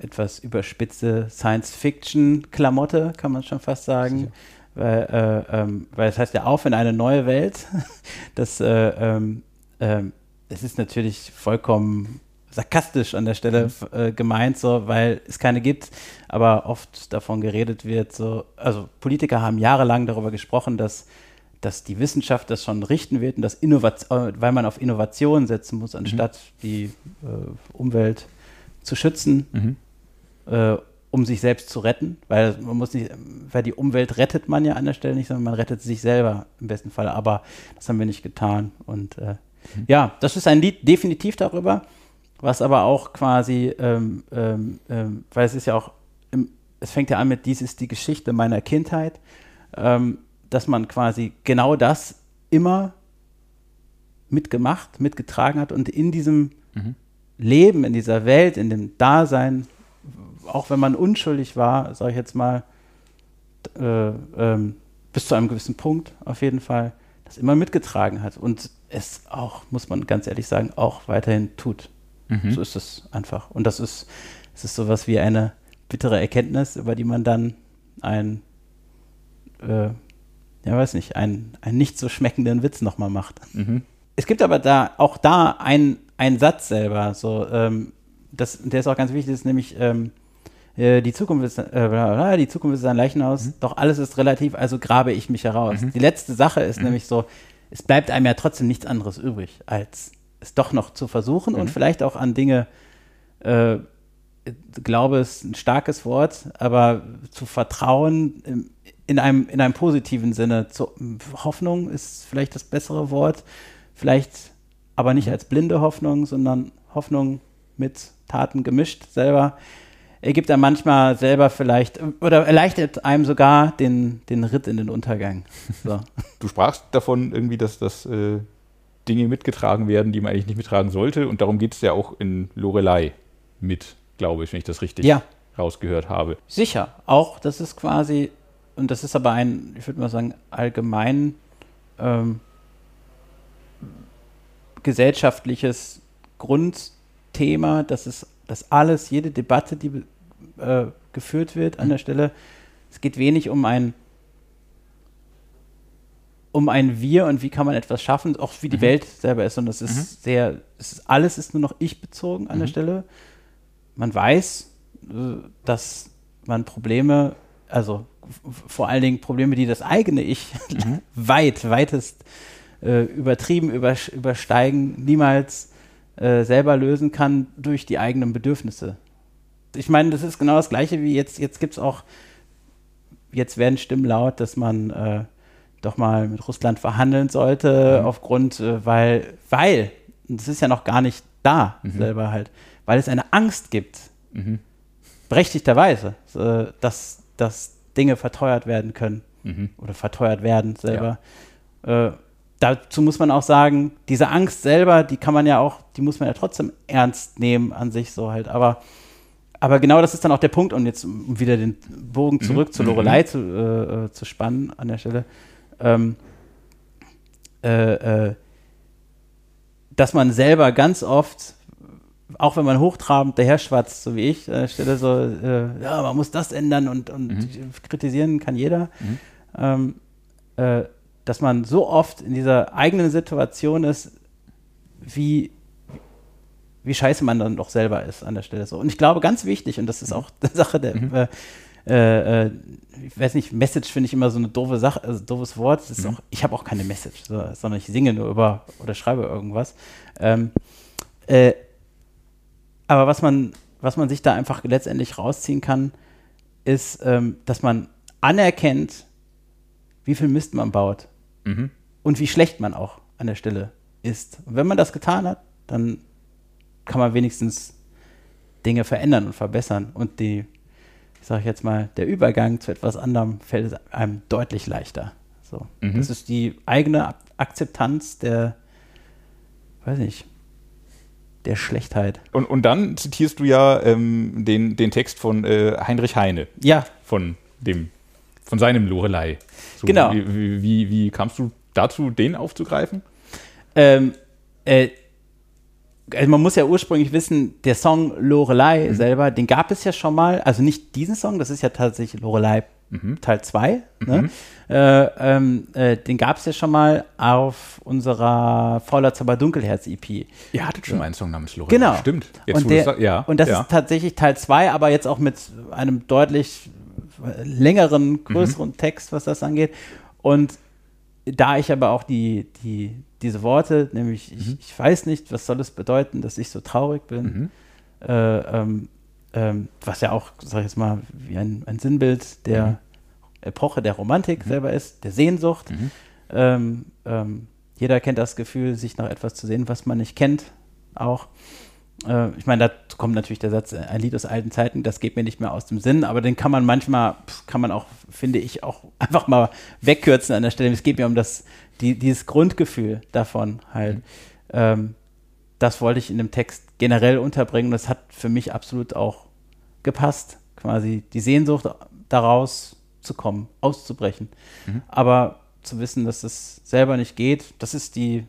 etwas überspitzte Science-Fiction-Klamotte, kann man schon fast sagen. Weil, äh, ähm, weil es heißt ja auf in eine neue Welt. Das, äh, ähm, ähm, es ist natürlich vollkommen sarkastisch an der Stelle f- äh, gemeint, so, weil es keine gibt, aber oft davon geredet wird, so, also Politiker haben jahrelang darüber gesprochen, dass dass die Wissenschaft das schon richten wird und dass Innovation, weil man auf Innovation setzen muss, anstatt die äh, Umwelt zu schützen, äh, um sich selbst zu retten, weil man muss nicht, weil die Umwelt rettet man ja an der Stelle nicht, sondern man rettet sich selber im besten Fall. Aber das haben wir nicht getan. Und äh, ja, das ist ein Lied definitiv darüber, was aber auch quasi, ähm, ähm, ähm, weil es ist ja auch, im, es fängt ja an mit, dies ist die Geschichte meiner Kindheit. Ähm, dass man quasi genau das immer mitgemacht, mitgetragen hat und in diesem Leben, in dieser Welt, in dem Dasein, auch wenn man unschuldig war, sage ich jetzt mal, äh, ähm, bis zu einem gewissen Punkt auf jeden Fall, das immer mitgetragen hat und es auch, muss man ganz ehrlich sagen, auch weiterhin tut. So ist es einfach. Und das ist, es ist sowas wie eine bittere Erkenntnis, über die man dann ein äh, ja, weiß nicht, einen, einen nicht so schmeckenden Witz nochmal macht. Es gibt aber da auch da einen, einen Satz selber, so, ähm, das, der ist auch ganz wichtig, ist nämlich, ähm, äh, die Zukunft ist, äh, die Zukunft ist ein Leichenhaus, doch alles ist relativ, also grabe ich mich heraus. Die letzte Sache ist nämlich so, es bleibt einem ja trotzdem nichts anderes übrig, als es doch noch zu versuchen und vielleicht auch an Dinge, äh, Glaube ist ein starkes Wort, aber zu vertrauen in einem, in einem positiven Sinne. Zu, Hoffnung ist vielleicht das bessere Wort, vielleicht aber nicht als blinde Hoffnung, sondern Hoffnung mit Taten gemischt selber. Ergibt einem manchmal selber vielleicht oder erleichtert einem sogar den, den Ritt in den Untergang. So. Du sprachst davon irgendwie, dass das äh, Dinge mitgetragen werden, die man eigentlich nicht mittragen sollte. Und darum geht es ja auch in Lorelei mit, glaube ich, wenn ich das richtig Ja. rausgehört habe. Sicher, auch das ist quasi, und das ist aber ein, ich würde mal sagen, allgemein ähm, gesellschaftliches Grundthema, dass es, dass alles, jede Debatte, die äh, geführt wird an der Stelle, es geht wenig um ein um ein Wir und wie kann man etwas schaffen, auch wie die Welt selber ist. Und das ist sehr, es ist, alles ist nur noch ich bezogen an der Stelle. Man weiß, äh, dass man Probleme, also vor allen Dingen Probleme, die das eigene Ich weit, weitest äh, übertrieben übersch übersteigen, niemals äh, selber lösen kann durch die eigenen Bedürfnisse. Ich meine, das ist genau das Gleiche wie jetzt, jetzt gibt es auch, jetzt werden Stimmen laut, dass man äh, doch mal mit Russland verhandeln sollte, aufgrund, äh, weil, weil, das ist ja noch gar nicht da selber halt, weil es eine Angst gibt, berechtigterweise, äh, dass, dass Dinge verteuert werden können oder verteuert werden selber. Äh, dazu muss man auch sagen, diese Angst selber, die kann man ja auch, die muss man ja trotzdem ernst nehmen an sich so halt, aber aber genau das ist dann auch der Punkt, um jetzt wieder den Bogen zurück zu Lorelei zu, äh, äh, zu spannen an der Stelle, ähm, äh, äh, dass man selber ganz oft, auch wenn man hochtrabend daherschwatzt, so wie ich, an der Stelle so, äh, ja, man muss das ändern und, und kritisieren kann jeder, ähm, äh, dass man so oft in dieser eigenen Situation ist, wie wie scheiße man dann doch selber ist an der Stelle so. Und ich glaube, ganz wichtig, und das ist auch eine Sache der, äh, äh, äh, ich weiß nicht, Message finde ich immer so eine doofe Sache, also doofes Wort. Ist auch, ich habe auch keine Message, so, sondern ich singe nur über oder schreibe irgendwas. Ähm, äh, aber was man, was man sich da einfach letztendlich rausziehen kann, ist, ähm, dass man anerkennt, wie viel Mist man baut und wie schlecht man auch an der Stelle ist. Und wenn man das getan hat, dann kann man wenigstens Dinge verändern und verbessern und die, ich sag ich jetzt mal, der Übergang zu etwas anderem fällt es einem deutlich leichter. So. Mhm. Das ist die eigene Ak- Akzeptanz der, weiß nicht, der Schlechtheit. Und, und dann zitierst du ja ähm, den, den Text von äh, Heinrich Heine, Ja, von dem, von seinem Lorelei. So, Genau. Wie, wie, wie, wie kamst du dazu, den aufzugreifen? ähm, äh, also man muss ja ursprünglich wissen, der Song Lorelei selber, den gab es ja schon mal, also nicht diesen Song, das ist ja tatsächlich Lorelei Teil 2, ne? äh, ähm, äh, den gab es ja schon mal auf unserer Fauler Zauber Dunkelherz EP. Ihr hattet schon mal einen Song namens Lorelei. Genau. Stimmt. Jetzt, und, der, ja, und das ja. ist tatsächlich Teil 2, aber jetzt auch mit einem deutlich längeren, größeren Text, was das angeht. Und da ich aber auch die, die, diese Worte, nämlich ich, ich weiß nicht, was soll es bedeuten, dass ich so traurig bin, äh, ähm, ähm, was ja auch, sag ich jetzt mal, wie ein, ein Sinnbild der Epoche der Romantik selber ist, der Sehnsucht. Ähm, ähm, jeder kennt das Gefühl, sich nach etwas zu sehen, was man nicht kennt, auch. Äh, ich meine, da kommt natürlich der Satz, ein Lied aus alten Zeiten, das geht mir nicht mehr aus dem Sinn, aber den kann man manchmal, kann man auch, finde ich, auch einfach mal wegkürzen an der Stelle. Es geht mir um das, die, dieses Grundgefühl davon halt. Ähm, das wollte ich in dem Text generell unterbringen. Das hat für mich absolut auch gepasst, quasi die Sehnsucht daraus zu kommen, auszubrechen. Aber zu wissen, dass es selber nicht geht, das ist die,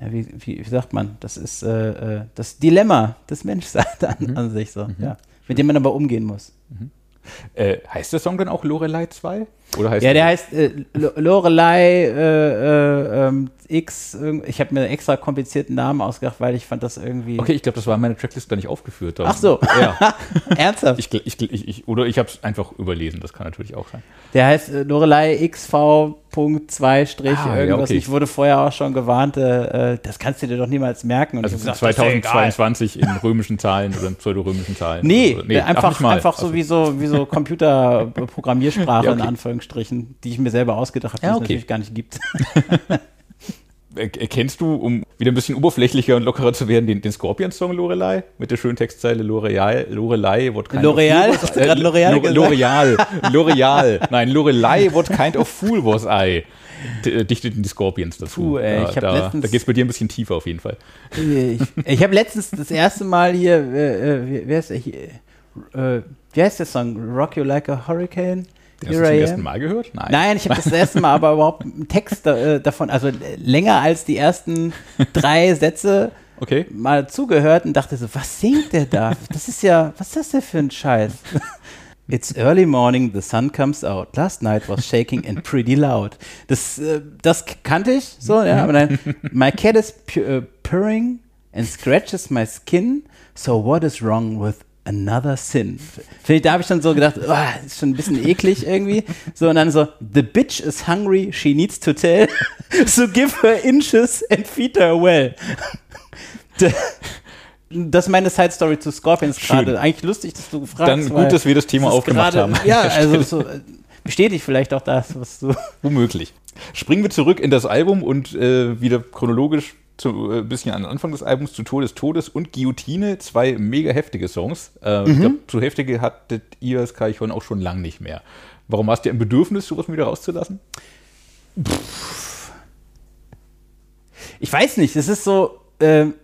ja, wie, wie, wie sagt man, das ist äh, äh, das Dilemma des Menschseins an, an sich so, ja. Mit dem man aber umgehen muss. Äh, heißt der Song dann auch Lorelei 2? Oder heißt Ja, der heißt äh, Lo- Lorelei äh, äh, ähm, X. Ich habe mir einen extra komplizierten Namen ausgedacht, weil ich fand das irgendwie. Okay, ich glaube, das war in meiner Tracklist gar nicht aufgeführt. Ach so. Ja. Ernsthaft? Ich, ich, ich, oder ich habe es einfach überlesen, das kann natürlich auch sein. Der heißt äh, Lorelei XV.2 Strich Ah, ja, irgendwas. okay. Ich wurde vorher auch schon gewarnt, äh, äh, das kannst du dir doch niemals merken. Und Also gesagt, das ist ja egal. 2022 in römischen Zahlen oder in pseudorömischen Zahlen. Nee, Oder- äh, ach, einfach, einfach so Ach wie so, wie so Computerprogrammiersprache Ja, okay. in Anführungsstrichen, die ich mir selber ausgedacht habe, die Ja, es okay. natürlich gar nicht gibt. Er- Erkennst du, um wieder ein bisschen oberflächlicher und lockerer zu werden, den, den Scorpions-Song Lorelei? Mit der schönen Textzeile L'Oreal, Lorelei, what kind L'Oreal? of fool du gerade L'Oreal? L'Oreal, L'Oreal. Nein, Lorelei, what kind of fool was I? Äh, Dichteten die Scorpions dazu. Puh, ey, da da, letztens- da geht es bei dir ein bisschen tiefer auf jeden Fall. ich ich habe letztens das erste Mal hier, äh, äh, wer ist der hier? Äh, wie heißt der Song? Rock You Like a Hurricane? Den hast du zum ersten? Mal gehört? Nein. Nein, ich habe das erste Mal aber überhaupt einen Text äh, davon, also länger als die ersten drei Sätze Okay. mal zugehört und dachte so, was singt der da? Das ist ja, was ist das denn für ein Scheiß? It's early morning, the sun comes out. Last night was shaking and pretty loud. Das, äh, das kannte ich so, ja, aber dann, my cat is pu äh, purring and scratches my skin, so what is wrong with another sin? Finde ich, da habe ich dann so gedacht, oh, ist schon ein bisschen eklig irgendwie. So, und dann so, the bitch is hungry, she needs to tell, so give her inches and feed her well. Das ist meine Side Story zu Scorpions gerade. Eigentlich lustig, dass du gefragt Dann gut, dass wir das Thema aufgemacht haben. Ja, also so, äh, bestätigt vielleicht auch das, was du. Womöglich. Springen wir zurück in das Album und äh, wieder chronologisch zu, äh, bisschen an den Anfang des Albums zu Todes Todes und Guillotine, zwei mega heftige Songs. Äh, Ich glaube, so heftige hattet ihr als Kaichon auch schon lang nicht mehr. Warum hast du ein Bedürfnis, sowas wieder rauszulassen? Ich weiß nicht, das ist so. ähm,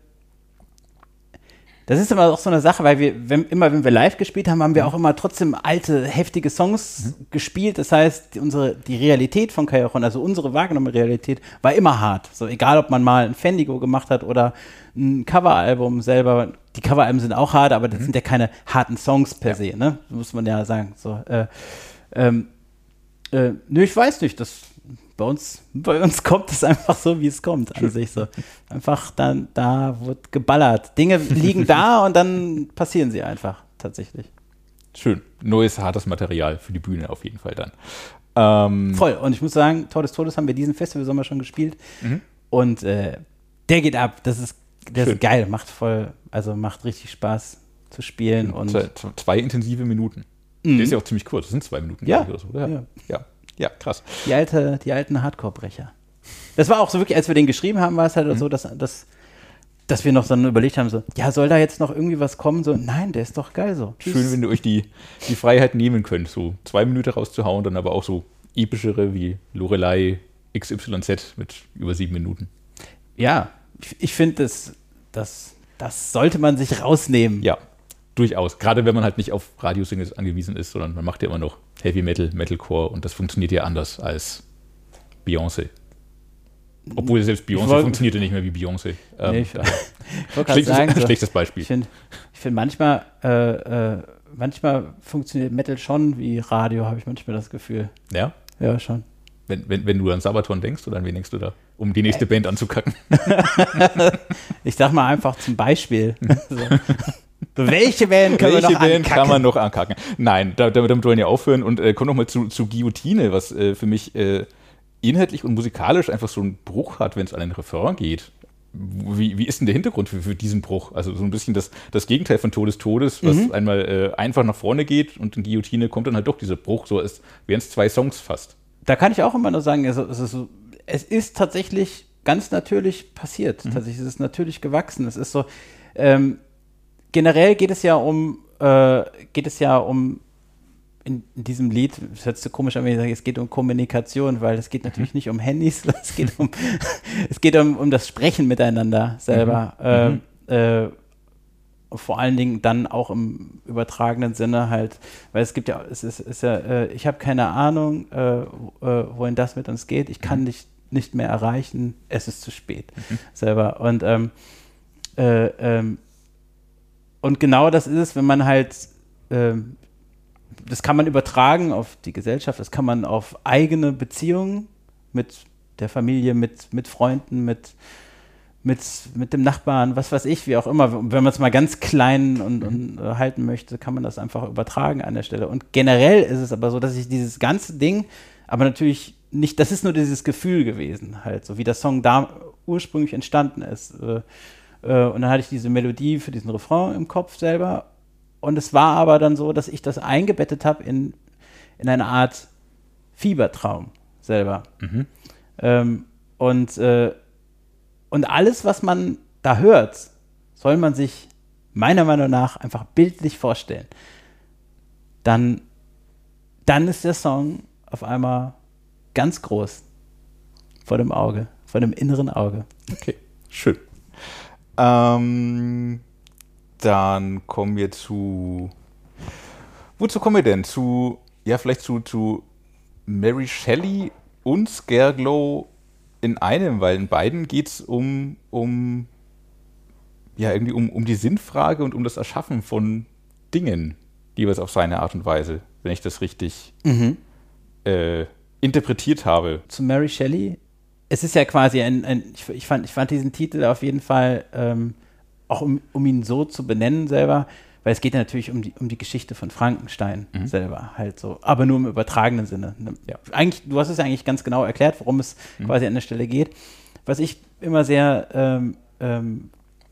das ist immer auch so eine Sache, weil wir, wenn, immer wenn wir live gespielt haben, haben wir auch immer trotzdem alte, heftige Songs gespielt. Das heißt, die, unsere, die Realität von Kajochon, also unsere wahrgenommene Realität, war immer hart. So egal, ob man mal ein Fendigo gemacht hat oder ein Coveralbum selber. Die Coveralben sind auch hart, aber das sind ja keine harten Songs per se, ne? Muss man ja sagen. So, äh, ähm, äh, nö, ich weiß nicht. Das, bei, uns, bei uns kommt es einfach so, wie es kommt an sich so. Einfach dann, da wird geballert. Dinge liegen da und dann passieren sie einfach tatsächlich. Schön. Neues, hartes Material für die Bühne auf jeden Fall dann. Ähm, Voll. Und ich muss sagen, Tor des Todes haben wir diesen Festivalsommer schon gespielt. Und äh, der geht ab. Das ist, der Schön. ist geil. Macht voll, also macht richtig Spaß zu spielen. Und zwei, zwei intensive Minuten. Der ist ja auch ziemlich kurz. Das sind zwei Minuten. Ja. so, oder? Ja. ja. Ja, krass. die, alte, die alten Hardcore-Brecher. Das war auch so wirklich, als wir den geschrieben haben, war es halt so, dass, dass dass wir noch dann überlegt haben, so, ja, soll da jetzt noch irgendwie was kommen? So, nein, der ist doch geil so. Schön, wenn ihr euch die, die Freiheit nehmen könnt, so zwei Minuten rauszuhauen, dann aber auch so epischere wie Lorelei XYZ mit über sieben Minuten. Ja, ich, ich finde, das, das, das sollte man sich rausnehmen. Ja, durchaus. Gerade wenn man halt nicht auf Radiosingles angewiesen ist, sondern man macht ja immer noch Heavy Metal, Metalcore und das funktioniert ja anders als Beyoncé. Obwohl selbst Beyoncé funktioniert ja nicht mehr wie Beyoncé. Ähm, Nee, ich-. Ich schlechtes, sagen, schlechtes Beispiel. ich finde find manchmal, äh, äh, manchmal funktioniert Metal schon wie Radio, habe ich manchmal das Gefühl. ja? Ja, schon. Wenn, wenn, wenn du an Sabaton denkst, oder an wen denkst du da? Um die nächste Band anzukacken. Ich sag mal einfach zum Beispiel. so. Welche Band können Welche wir noch Band ankacken? kann man noch ankacken? Nein, da- damit, damit wollen wir aufhören und äh, kommen nochmal zu, zu Guillotine, was äh, für mich äh, inhaltlich und musikalisch einfach so einen Bruch hat, wenn es an den Refrain geht. Wie, wie ist denn der Hintergrund für, für diesen Bruch? Also so ein bisschen das, das Gegenteil von Todes Todes, was Mhm. einmal äh, einfach nach vorne geht und in Guillotine kommt dann halt doch dieser Bruch, so als wären es zwei Songs fast. da kann ich auch immer nur sagen, also, es, ist, es ist tatsächlich ganz natürlich passiert. Tatsächlich ist es natürlich gewachsen. Es ist so, ähm, generell geht es ja um, äh, geht es ja um in, in diesem Lied, das hört sich so komisch an, wenn ich sage, es geht um Kommunikation, weil es geht natürlich nicht um Handys, es geht um, es geht um, um das Sprechen miteinander selber. Ähm, äh, vor allen Dingen dann auch im übertragenen Sinne halt, weil es gibt ja, es ist, ist ja, äh, ich habe keine Ahnung, äh, äh, wohin das mit uns geht. Ich kann dich nicht mehr erreichen, es ist zu spät selber. Und ähm, äh, ähm, und genau das ist es, wenn man halt, ähm, das kann man übertragen auf die Gesellschaft, das kann man auf eigene Beziehungen mit der Familie, mit, mit Freunden, mit, mit, mit dem Nachbarn, was weiß ich, wie auch immer. Wenn man es mal ganz klein und, und äh, halten möchte, kann man das einfach übertragen an der Stelle. Und generell ist es aber so, dass ich dieses ganze Ding, aber natürlich nicht, das ist nur dieses Gefühl gewesen, halt, so wie der Song da ursprünglich entstanden ist. Äh, äh, und dann hatte ich diese Melodie für diesen Refrain im Kopf selber. Und es war aber dann so, dass ich das eingebettet habe in, in eine Art Fiebertraum selber. Ähm, und, äh, und alles, was man da hört, soll man sich meiner Meinung nach einfach bildlich vorstellen. Dann, dann ist der Song auf einmal ganz groß vor dem Auge, vor dem inneren Auge. Okay, schön. Ähm, dann kommen wir zu. Wozu kommen wir denn? Zu, ja, vielleicht zu, zu Mary Shelley und Scareglow in einem, weil in beiden geht es um, um, ja, irgendwie um, um die Sinnfrage und um das Erschaffen von Dingen, jeweils auf seine Art und Weise, wenn ich das richtig äh, interpretiert habe. zu Mary Shelley. Es ist ja quasi ein, ein ich, ich, fand, ich fand diesen Titel auf jeden Fall, ähm, auch um, um ihn so zu benennen selber, weil es geht ja natürlich um die, um die Geschichte von Frankenstein selber, halt so, aber nur im übertragenen Sinne. Ne? Ja. Eigentlich, du hast es ja eigentlich ganz genau erklärt, worum es quasi an der Stelle geht. Was ich immer sehr ähm, ähm,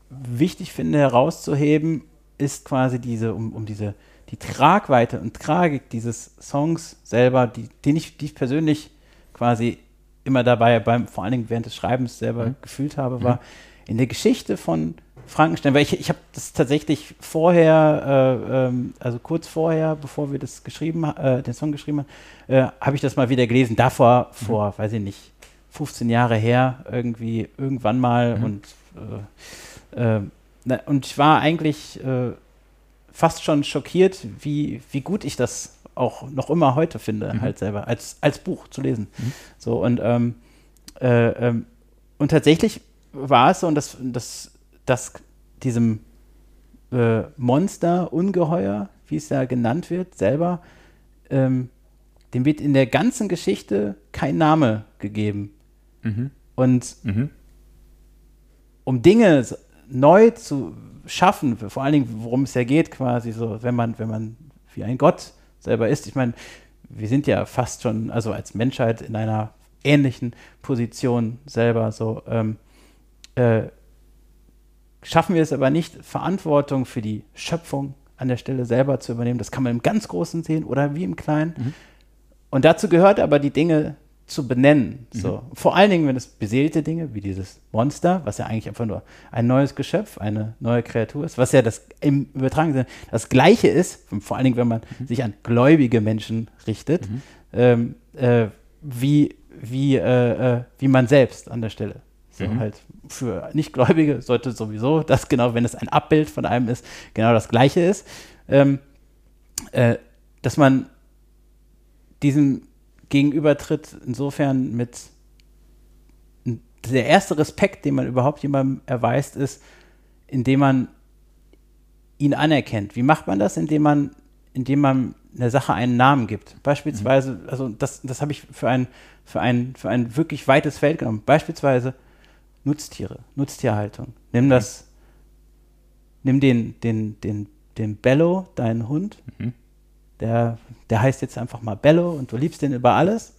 wichtig finde herauszuheben, ist quasi diese, um, um diese, die Tragweite und Tragik dieses Songs selber, die, den ich, die ich persönlich quasi immer dabei, beim, vor allen Dingen während des Schreibens selber gefühlt habe, war in der Geschichte von Frankenstein, weil ich, ich habe das tatsächlich vorher, äh, ähm, also kurz vorher, bevor wir das geschrieben, äh, den Song geschrieben haben, äh, habe ich das mal wieder gelesen. Davor, vor, weiß ich nicht, 15 Jahre her, irgendwie, irgendwann mal und äh, äh, na, und ich war eigentlich äh, fast schon schockiert, wie, wie gut ich das auch noch immer heute finde, halt selber, als, als Buch zu lesen. So, und, ähm, äh, ähm, und tatsächlich war es so, und das, das, das diesem äh, Monster, Ungeheuer, wie es ja genannt wird, selber, ähm, dem wird in der ganzen Geschichte kein Name gegeben. Und Mhm. um Dinge neu zu schaffen, vor allen Dingen, worum es ja geht, quasi so, wenn man, wenn man wie ein Gott selber ist. Ich meine, wir sind ja fast schon, also als Menschheit in einer ähnlichen Position selber so. Ähm, äh, schaffen wir es aber nicht, Verantwortung für die Schöpfung an der Stelle selber zu übernehmen. Das kann man im ganz Großen sehen oder wie im Kleinen. Und dazu gehört aber die Dinge, zu benennen. So. Vor allen Dingen, wenn es beseelte Dinge wie dieses Monster, was ja eigentlich einfach nur ein neues Geschöpf, eine neue Kreatur ist, was ja das im übertragenen Sinne das Gleiche ist, vor allen Dingen, wenn man sich an gläubige Menschen richtet, ähm, äh, wie, wie, äh, äh, wie man selbst an der Stelle. So halt für Nichtgläubige sollte sowieso das genau, wenn es ein Abbild von einem ist, genau das Gleiche ist. Ähm, äh, dass man diesem gegenübertritt, insofern mit der erste Respekt, den man überhaupt jemandem erweist, ist, indem man ihn anerkennt. Wie macht man das? Indem man, indem man einer Sache einen Namen gibt. Beispielsweise, also das, das habe ich für ein, für, ein, für ein wirklich weites Feld genommen. Beispielsweise Nutztiere, Nutztierhaltung. Nimm das, nimm den, den, den, den Bello, deinen Hund, der, der heißt jetzt einfach mal Bello und du liebst den über alles.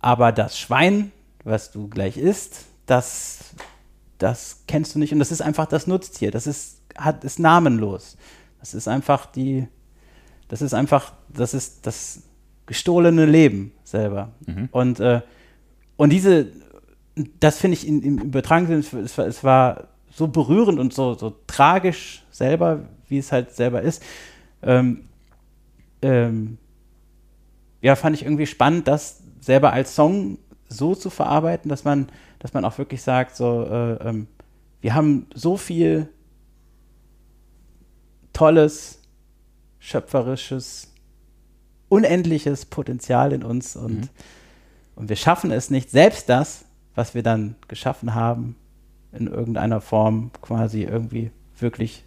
Aber das Schwein, was du gleich isst, das, das kennst du nicht und das ist einfach das Nutztier. Das ist, hat, ist namenlos. Das ist einfach die, das ist einfach, das ist das gestohlene Leben selber. Und, äh, und diese, das finde ich in, im übertragenen Sinne, es war, es war so berührend und so, so tragisch selber, wie es halt selber ist. Ähm, ähm, ja, fand ich irgendwie spannend, das selber als Song so zu verarbeiten, dass man, dass man auch wirklich sagt, so, äh, ähm, wir haben so viel tolles, schöpferisches, unendliches Potenzial in uns und, und wir schaffen es nicht, selbst das, was wir dann geschaffen haben, in irgendeiner Form quasi irgendwie wirklich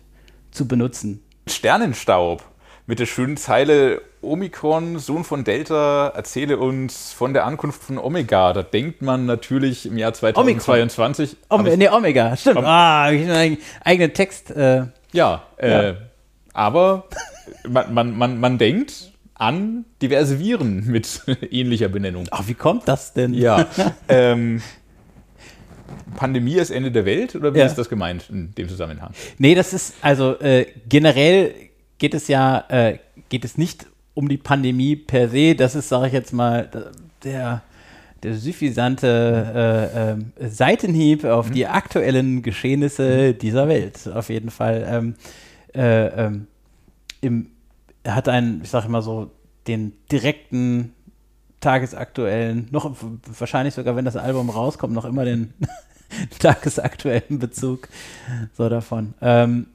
zu benutzen. Sternenstaub mit der schönen Zeile Omikron, Sohn von Delta, erzähle uns von der Ankunft von Omega. Da denkt man natürlich im Jahr 2022. Om Hab ich- nee, Omega, stimmt. Om- ah, ich einen eigenen Text. Äh, Ja, äh, Ja. aber man, man, man, man denkt an diverse Viren mit ähnlicher Benennung. ach, wie kommt das denn? Ja. ähm, Pandemie ist Ende der Welt oder wie Ja. ist das gemeint in dem Zusammenhang? Nee, das ist, also äh, generell geht es ja, äh, geht es nicht um die Pandemie per se. Das ist, sage ich jetzt mal, der, der suffisante äh, ähm, Seitenhieb auf die aktuellen Geschehnisse dieser Welt. Auf jeden Fall. Ähm, äh, ähm, im, er hat einen, ich sage immer so, den direkten tagesaktuellen, noch wahrscheinlich sogar, wenn das Album rauskommt, noch immer den tagesaktuellen Bezug so davon. Ähm,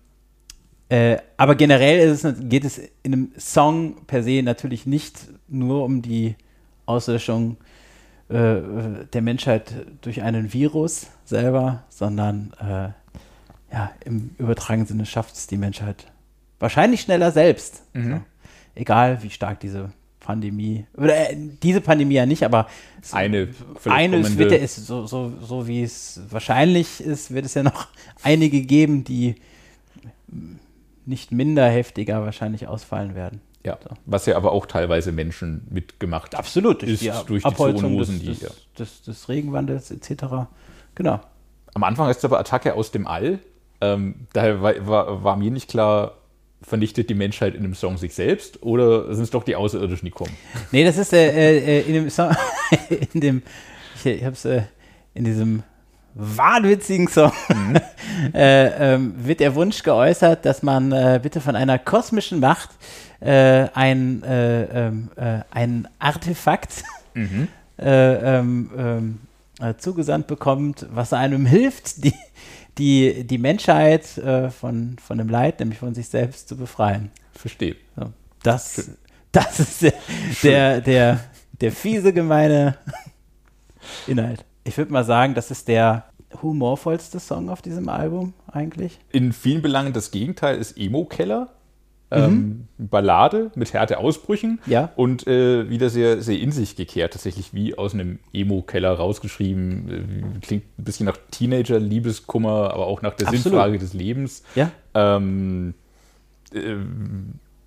äh, aber generell es, geht es in einem Song per se natürlich nicht nur um die Auslöschung äh, der Menschheit durch einen Virus selber, sondern äh, ja, im übertragenen Sinne schafft es die Menschheit wahrscheinlich schneller selbst. So. Egal, wie stark diese Pandemie, oder äh, diese Pandemie ja nicht, aber so- Eine eine es wird ist so, so, so wie es wahrscheinlich ist, wird es ja noch einige geben, die nicht minder heftiger wahrscheinlich ausfallen werden. Ja, was ja aber auch teilweise Menschen mitgemacht Absolut, ist die durch die Abholzung Zoonosen, des, die des, des, des Regenwandels etc. Genau. Am Anfang ist es aber Attacke aus dem All. Ähm, daher war, war, war mir nicht klar, vernichtet die Menschheit in dem Song sich selbst oder sind es doch die Außerirdischen, die kommen? Nee, das ist äh, äh, in dem Song, in dem, ich, ich hab's äh, in diesem wahnwitzigen Song äh, ähm, wird der Wunsch geäußert, dass man äh, bitte von einer kosmischen Macht äh, ein, äh, ähm, äh, ein Artefakt äh, ähm, ähm, äh, zugesandt bekommt, was einem hilft, die, die, die Menschheit von, von dem Leid, nämlich von sich selbst, zu befreien. Verstehe. So, das, das ist der, der, der, der fiese, gemeine Inhalt. Ich würde mal sagen, das ist der humorvollste Song auf diesem Album eigentlich. In vielen Belangen das Gegenteil ist Emo-Keller. Ähm, Ballade mit Härteausbrüchen Ja. und äh, wieder sehr, sehr in sich gekehrt, tatsächlich wie aus einem Emo-Keller rausgeschrieben. Äh, klingt ein bisschen nach Teenager-Liebeskummer, aber auch nach der Absolut. Sinnfrage des Lebens. Ja. Ähm, äh,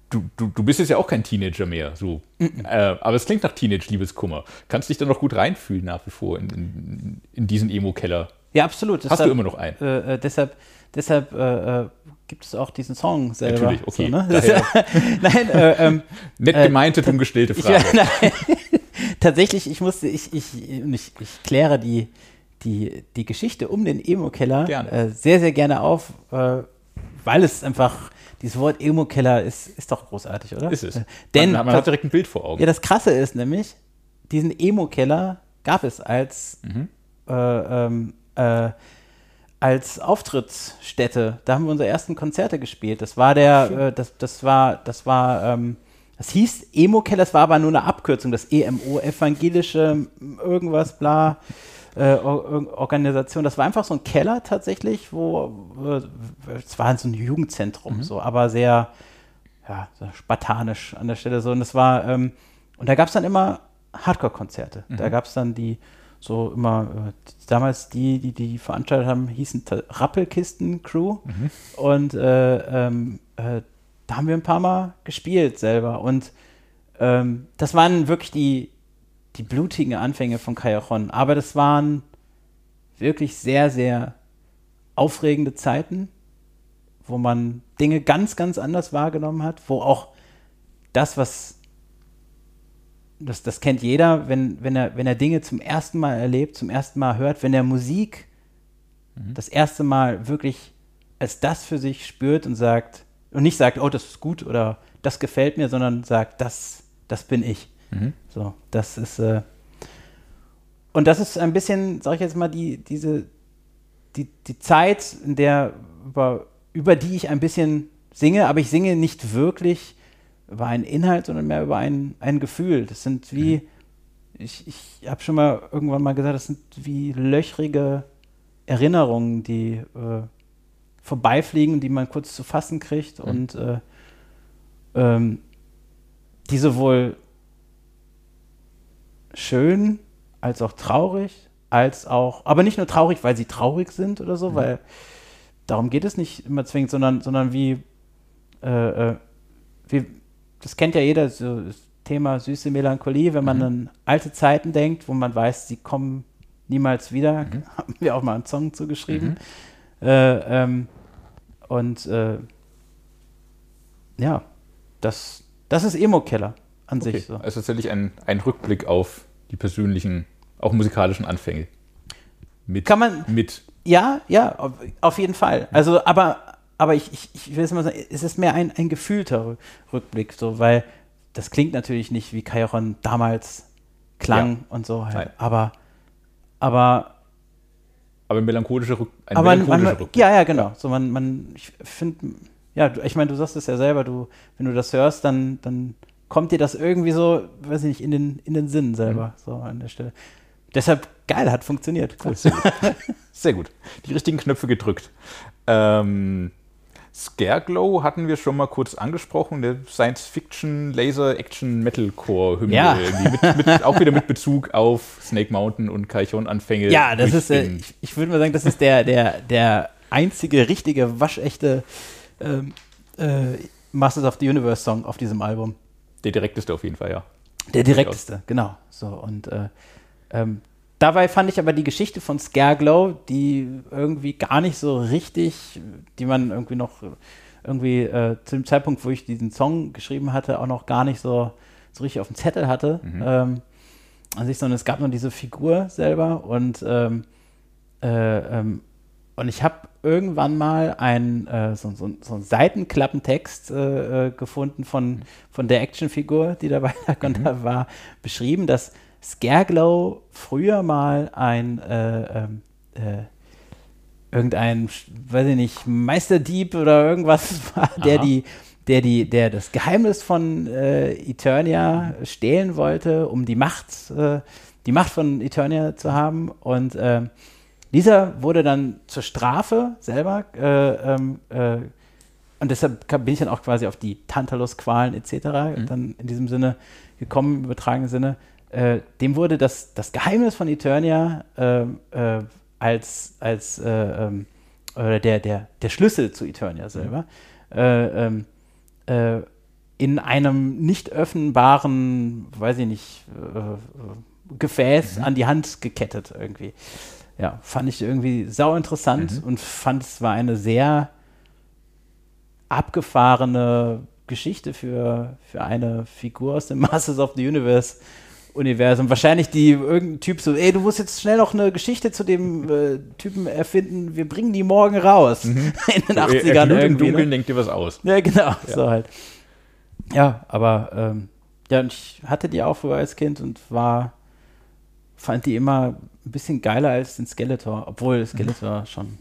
du, du, du bist jetzt ja auch kein Teenager mehr, so. Äh, aber es klingt nach Teenage-Liebeskummer. Kannst dich da noch gut reinfühlen nach wie vor in, in, in diesen Emo-Keller. Ja, absolut. Hast du immer noch einen? Äh, äh, deshalb deshalb äh, äh, gibt es auch diesen Song selber. Natürlich, okay. So, ne? das, Nein, äh, ähm, Nett gemeinte, dumm gestellte ich, Frage. nein, tatsächlich, ich musste, ich, ich, ich, ich kläre die, die, die Geschichte um den Emo-Keller sehr, sehr gerne auf, weil es einfach, dieses Wort Emo-Keller ist, ist doch großartig, oder? Ist es. Denn, man, man hat direkt ein Bild vor Augen. Ja, das Krasse ist nämlich, diesen Emo-Keller gab es als, mhm. äh, ähm, äh, als Auftrittsstätte. Da haben wir unsere ersten Konzerte gespielt. Das war der, äh, das, das war, das war, ähm, das hieß Emo-Keller, das war aber nur eine Abkürzung, das EMO, evangelische irgendwas, bla. Äh, Organisation. Das war einfach so ein Keller tatsächlich, wo äh, es war so ein Jugendzentrum, mhm. so, aber sehr, ja, so spartanisch an der Stelle so. Und das war, ähm, und da gab es dann immer Hardcore-Konzerte. Mhm. Da gab es dann die, so immer, äh, damals die, die die veranstaltet haben, hießen Rappelkisten-Crew. Mhm. Und äh, ähm, äh, da haben wir ein paar Mal gespielt selber. Und ähm, das waren wirklich die, die blutigen Anfänge von Cajon. Aber das waren wirklich sehr, sehr aufregende Zeiten, wo man Dinge ganz, ganz anders wahrgenommen hat, wo auch das, was das, das kennt jeder, wenn, wenn, er, wenn er Dinge zum ersten Mal erlebt, zum ersten Mal hört, wenn er Musik mhm. das erste Mal wirklich als das für sich spürt und sagt, und nicht sagt, oh, das ist gut oder das gefällt mir, sondern sagt, das, das bin ich. Mhm. So, das ist, äh, und das ist ein bisschen, sag ich jetzt mal, die, diese, die, die Zeit, in der, über, über die ich ein bisschen singe, aber ich singe nicht wirklich über einen Inhalt, sondern mehr über ein, ein Gefühl. Das sind wie, mhm. ich, ich habe schon mal irgendwann mal gesagt, das sind wie löchrige Erinnerungen, die äh, vorbeifliegen, die man kurz zu fassen kriegt mhm. und äh, ähm, die sowohl schön als auch traurig, als auch, aber nicht nur traurig, weil sie traurig sind oder so, mhm. weil darum geht es nicht immer zwingend, sondern, sondern wie, äh, äh wie, das kennt ja jeder, so das Thema süße Melancholie, wenn man mhm. an alte Zeiten denkt, wo man weiß, sie kommen niemals wieder, mhm. haben wir auch mal einen Song zugeschrieben. Mhm. Äh, ähm, und äh, ja, das, das ist Emo-Keller an okay. sich. So. Also tatsächlich ein, ein Rückblick auf die persönlichen, auch musikalischen Anfänge. Mit, Kann man mit. Ja, ja, auf, auf jeden Fall. Also, aber aber ich, ich, ich will es mal sagen, es ist mehr ein, ein gefühlter Rückblick, so, weil das klingt natürlich nicht wie Chiron damals klang ja. und so halt. Aber, aber aber ein melancholischer, Rück, ein aber melancholischer man, Rückblick. Ja, ja, genau. So man, man, ich finde, ja, ich meine, du sagst es ja selber, du, wenn du das hörst, dann, dann kommt dir das irgendwie so, weiß ich nicht, in den, in den Sinn selber, mhm. so an der Stelle. Deshalb geil, hat funktioniert. Cool. Sehr, gut. Sehr gut. Die richtigen Knöpfe gedrückt. Ähm, Scareglow hatten wir schon mal kurz angesprochen, der Science-Fiction, Laser-Action-Metalcore-Hymne. Ja. Mit, mit, auch wieder mit Bezug auf Snake Mountain und Kaichon-Anfänge. Ja, das ist, äh, ich, ich würde mal sagen, das ist der, der, der einzige richtige, waschechte ähm, äh, Masters of the Universe-Song auf diesem Album. Der direkteste auf jeden Fall, ja. Der direkteste, genau. So, und äh, ähm, Dabei fand ich aber die Geschichte von Scareglow, die irgendwie gar nicht so richtig, die man irgendwie noch irgendwie äh, zu dem Zeitpunkt, wo ich diesen Song geschrieben hatte, auch noch gar nicht so, so richtig auf dem Zettel hatte. Mhm. Ähm, an sich, sondern es gab nur diese Figur selber und ähm, äh, ähm, und ich habe irgendwann mal einen, äh, so, so, so einen Seitenklappentext äh, äh, gefunden von, von der Actionfigur, die dabei mhm. da war, beschrieben, dass Scareglow früher mal ein äh, ähm, äh, irgendein, weiß ich nicht, Meisterdieb oder irgendwas war, der die, der die, der das Geheimnis von äh, Eternia stehlen wollte, um die Macht, äh, die Macht von Eternia zu haben. Und äh, dieser wurde dann zur Strafe selber äh, ähm, äh, und deshalb bin ich dann auch quasi auf die Tantalus-Qualen etc. Mhm. dann in diesem Sinne gekommen, im übertragenen Sinne, äh, dem wurde das, das Geheimnis von Eternia äh, äh, als, als äh, ähm, oder der, der, der Schlüssel zu Eternia selber mhm. ähm, äh, in einem nicht öffnbaren, weiß ich nicht, Gefäß mhm. an die Hand gekettet irgendwie. Ja, fand ich irgendwie sau interessant mhm. und fand es war eine sehr abgefahrene Geschichte für, für eine Figur aus dem Masters of the Universe Universum. Wahrscheinlich die irgendein Typ so, ey, du musst jetzt schnell noch eine Geschichte zu dem äh, Typen erfinden. Wir bringen die morgen raus. In den 80ern er, glüht im irgendwie. Dunkeln, Ne? denkt dir was aus. Ja, genau, so halt. Ja, aber ähm, ja, ich hatte die auch früher als Kind und war, fand die immer ein bisschen geiler als den Skeletor, obwohl Skeletor schon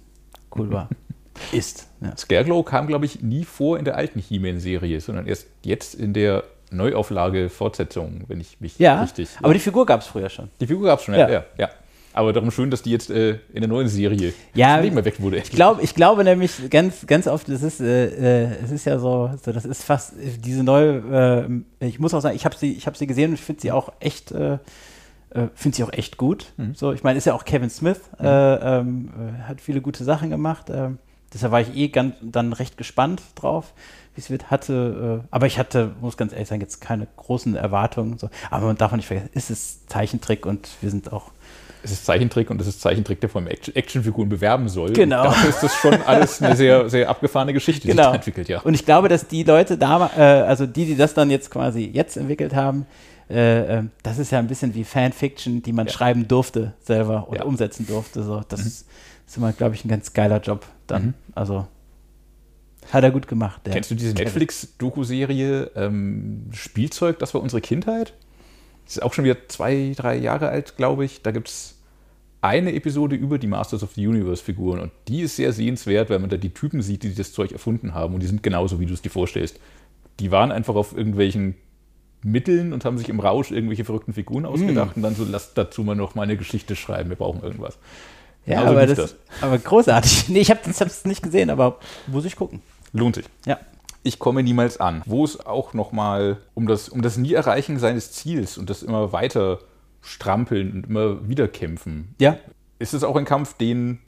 cool war. Ist. Ja. Scareglow kam, glaube ich, nie vor in der alten He-Man-Serie, sondern erst jetzt in der Neuauflage Fortsetzung, wenn ich mich Ja, richtig. aber die Figur gab es früher schon. die Figur gab es schon, Ja. ja. ja, ja. Aber darum schön, dass die jetzt äh, in der neuen Serie Ja, zum Leben erweckt wurde. Ich glaube, ich glaube nämlich ganz, ganz oft, es ist, äh, äh, es ist ja so, so, das ist fast äh, diese neue. Äh, ich muss auch sagen, ich habe sie, ich habe sie gesehen und ich finde sie auch echt, äh, finde sie auch echt gut. So, ich meine, ist ja auch Kevin Smith, äh, ähm, äh, hat viele gute Sachen gemacht. ähm, deshalb war ich eh ganz, dann recht gespannt drauf, wie es wird. Hatte, äh, aber ich hatte, muss ganz ehrlich sagen, jetzt keine großen Erwartungen. So. Aber man darf nicht vergessen, es ist Zeichentrick und wir sind auch Es ist Zeichentrick und es ist Zeichentrick, der von Action Actionfiguren bewerben soll. Genau. Und dafür ist das schon alles eine sehr, sehr abgefahrene Geschichte, die sich genau. da entwickelt, ja. Und ich glaube, dass die Leute da, äh, also die, die das dann jetzt quasi jetzt entwickelt haben, äh, äh, das ist ja ein bisschen wie Fanfiction, die man Ja. schreiben durfte selber oder Ja. umsetzen durfte. So. Das ist immer, glaube ich, ein ganz geiler Job dann. Mhm. Also hat er gut gemacht. Kennst du diese. Netflix-Doku-Serie ähm, Spielzeug, das war unsere Kindheit? Das ist auch schon wieder zwei, drei Jahre alt, glaube ich. Da gibt es eine Episode über die Masters of the Universe-Figuren und die ist sehr sehenswert, weil man da die Typen sieht, die das Zeug erfunden haben und die sind genauso, wie du es dir vorstellst. Die waren einfach auf irgendwelchen Mitteln und haben sich im Rausch irgendwelche verrückten Figuren Mm. ausgedacht und dann so, lasst dazu mal noch mal eine Geschichte schreiben, wir brauchen irgendwas. Ja, Genauso aber, lief das, aber großartig. Nee, ich habe es nicht gesehen, aber muss ich gucken. Lohnt sich. Ja. Ich komme niemals an. Wo es auch nochmal um das, um das Nie-Erreichen seines Ziels und das immer weiter strampeln und immer wieder kämpfen. Ja. Ist es auch ein Kampf, den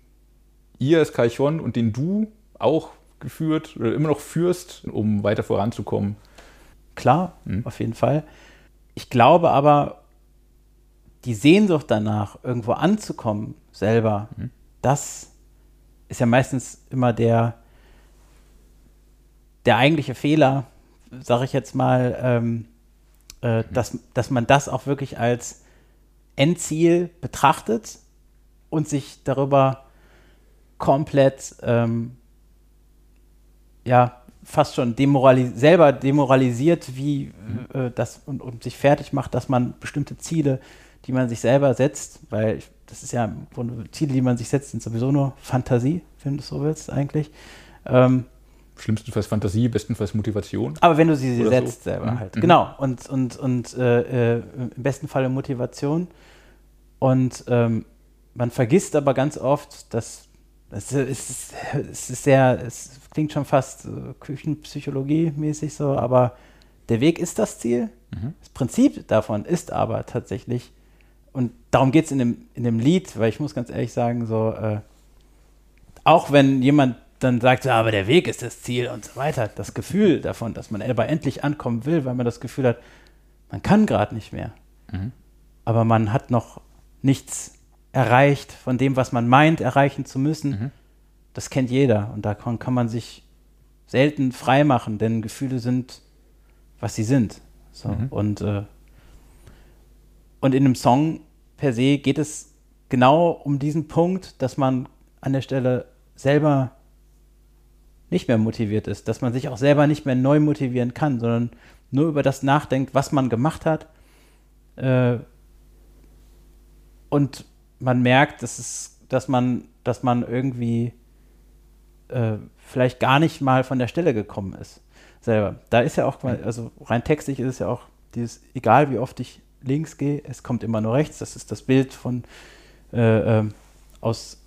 ihr als Kaichon und den du auch geführt oder immer noch führst, um weiter voranzukommen? Klar, auf jeden Fall. Ich glaube aber, die Sehnsucht danach, irgendwo anzukommen, selber, das ist ja meistens immer der, der eigentliche Fehler, sage ich jetzt mal, ähm, äh, dass, dass man das auch wirklich als Endziel betrachtet und sich darüber komplett ähm, ja, fast schon demoralis selber demoralisiert, wie äh, das und, und sich fertig macht, dass man bestimmte Ziele, die man sich selber setzt, weil ich, das ist ja im Grunde Ziele, die man sich setzt, sind sowieso nur Fantasie, wenn du es so willst, eigentlich. Ähm, Schlimmstenfalls Fantasie, bestenfalls Motivation. aber wenn du sie, sie setzt so. selber Mhm. halt. Mhm. Genau. Und, und, und äh, äh, im besten Falle Motivation. Und ähm, man vergisst aber ganz oft, dass es ist, es ist sehr, es klingt schon fast äh, Küchenpsychologie-mäßig so, aber der Weg ist das Ziel. Das Prinzip davon ist aber tatsächlich, und darum geht es in dem, in dem Lied, weil ich muss ganz ehrlich sagen, so, äh, auch wenn jemand dann sagt, ja, aber der Weg ist das Ziel und so weiter, das Gefühl davon, dass man aber endlich ankommen will, weil man das Gefühl hat, man kann gerade nicht mehr. Aber man hat noch nichts erreicht von dem, was man meint, erreichen zu müssen. Das kennt jeder und davon kann man sich selten frei machen, denn Gefühle sind, was sie sind. So, und, äh, und in einem Song per se geht es genau um diesen Punkt, dass man an der Stelle selber nicht mehr motiviert ist, dass man sich auch selber nicht mehr neu motivieren kann, sondern nur über das nachdenkt, was man gemacht hat. Äh, und man merkt, dass, es, dass, man, dass man irgendwie äh, vielleicht gar nicht mal von der Stelle gekommen ist. Selber. Da ist ja auch, also rein textlich ist es ja auch dieses, egal wie oft ich links gehe, es kommt immer nur rechts. Das ist das Bild von äh, ähm, aus,